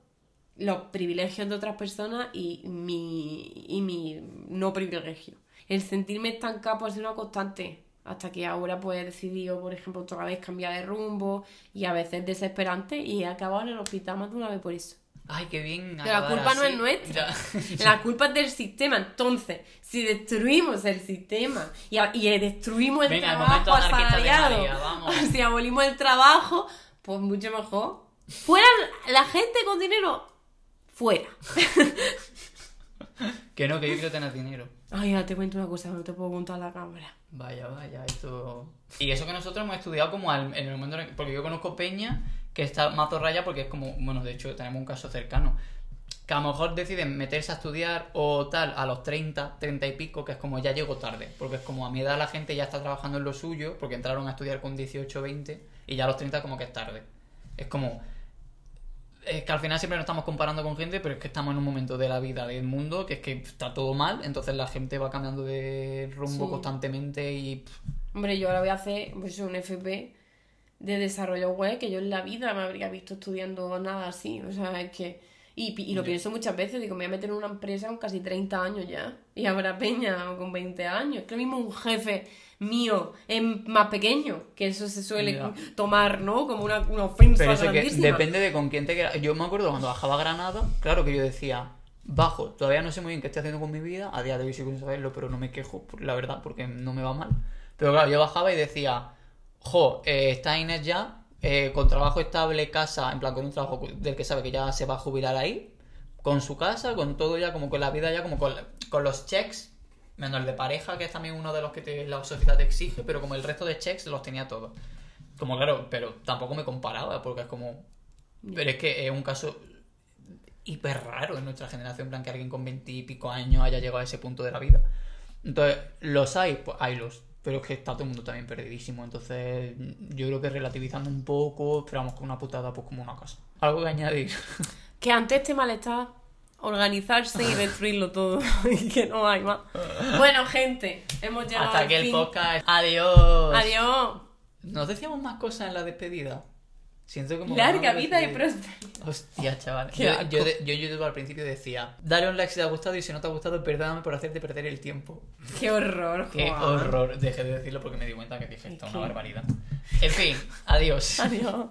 los privilegios de otras personas y mi, y mi no privilegio. El sentirme estancado puede ser una constante, hasta que ahora pues he decidido, por ejemplo, otra vez cambiar de rumbo y a veces desesperante y he acabado en el hospital más de una vez por eso. Ay, qué bien. Pero la culpa no es nuestra. [LAUGHS] La culpa es del sistema. Entonces, si destruimos el sistema y, y destruimos el trabajo asalariado, [LAUGHS] si abolimos el trabajo, pues mucho mejor. Fuera la gente con dinero, fuera. [LAUGHS] que no, que yo quiero tener dinero. Ay, ya te cuento una cosa, no te puedo contar la cámara. Vaya, vaya, esto... Y eso que nosotros hemos estudiado como en el momento en Porque yo conozco Peña, que está mazo raya porque es como... Bueno, de hecho, tenemos un caso cercano. Que a lo mejor deciden meterse a estudiar o tal a los 30, 30 y pico, que es como ya llego tarde. Porque es como a mi edad la gente ya está trabajando en lo suyo, porque entraron a estudiar con 18, 20, y ya a los 30 como que es tarde. Es como es que al final siempre nos estamos comparando con gente, pero es que estamos en un momento de la vida, del mundo, que es que está todo mal, entonces la gente va cambiando de rumbo constantemente y... Hombre, yo ahora voy a hacer pues, un FP de desarrollo web, que yo en la vida me habría visto estudiando nada así, o sea, es que... Y, y lo pienso muchas veces, digo, me voy a meter en una empresa con casi 30 años ya, y habrá peña con 20 años, es que lo mismo un jefe mío es más pequeño, que eso se suele tomar, ¿no? Como una, una ofensa Pero eso que depende de con quién te quieras. Yo me acuerdo cuando bajaba a Granada, claro que yo decía, bajo, todavía no sé muy bien qué estoy haciendo con mi vida, a día de hoy sí que saberlo, pero no me quejo, la verdad, porque no me va mal. Pero claro, yo bajaba y decía, jo, eh, está Inés ya, eh, con trabajo estable, casa, en plan con un trabajo del que sabe que ya se va a jubilar ahí, con su casa, con todo ya, como con la vida ya, como con, con los checks menos el de pareja, que es también uno de los que la sociedad te exige, pero como el resto de checks los tenía todos. Como claro, pero tampoco me comparaba, porque es como... Pero es que es un caso hiper raro en nuestra generación, plan que alguien con veintipico años haya llegado a ese punto de la vida. Entonces, ¿los hay? Pues hay los. Pero es que está todo el mundo también perdidísimo. Entonces, yo creo que relativizando un poco, esperamos con una putada, pues como una casa. ¿Algo que añadir? [LAUGHS] Que ante este malestar organizarse y [LAUGHS] destruirlo todo [LAUGHS] y que no hay más. Bueno, gente, hemos llegado Hasta aquí el podcast. Adiós. Adiós. ¿Nos decíamos más cosas en la despedida? Siento como... Larga vida y prosperidad. Hostia, chaval. Yo, yo, yo, al principio decía, dale un like si te ha gustado y si no te ha gustado, perdóname por hacerte perder el tiempo. Qué horror. Qué horror. Dejé de decirlo porque me di cuenta que dije, esto es una barbaridad. En fin, adiós. Adiós.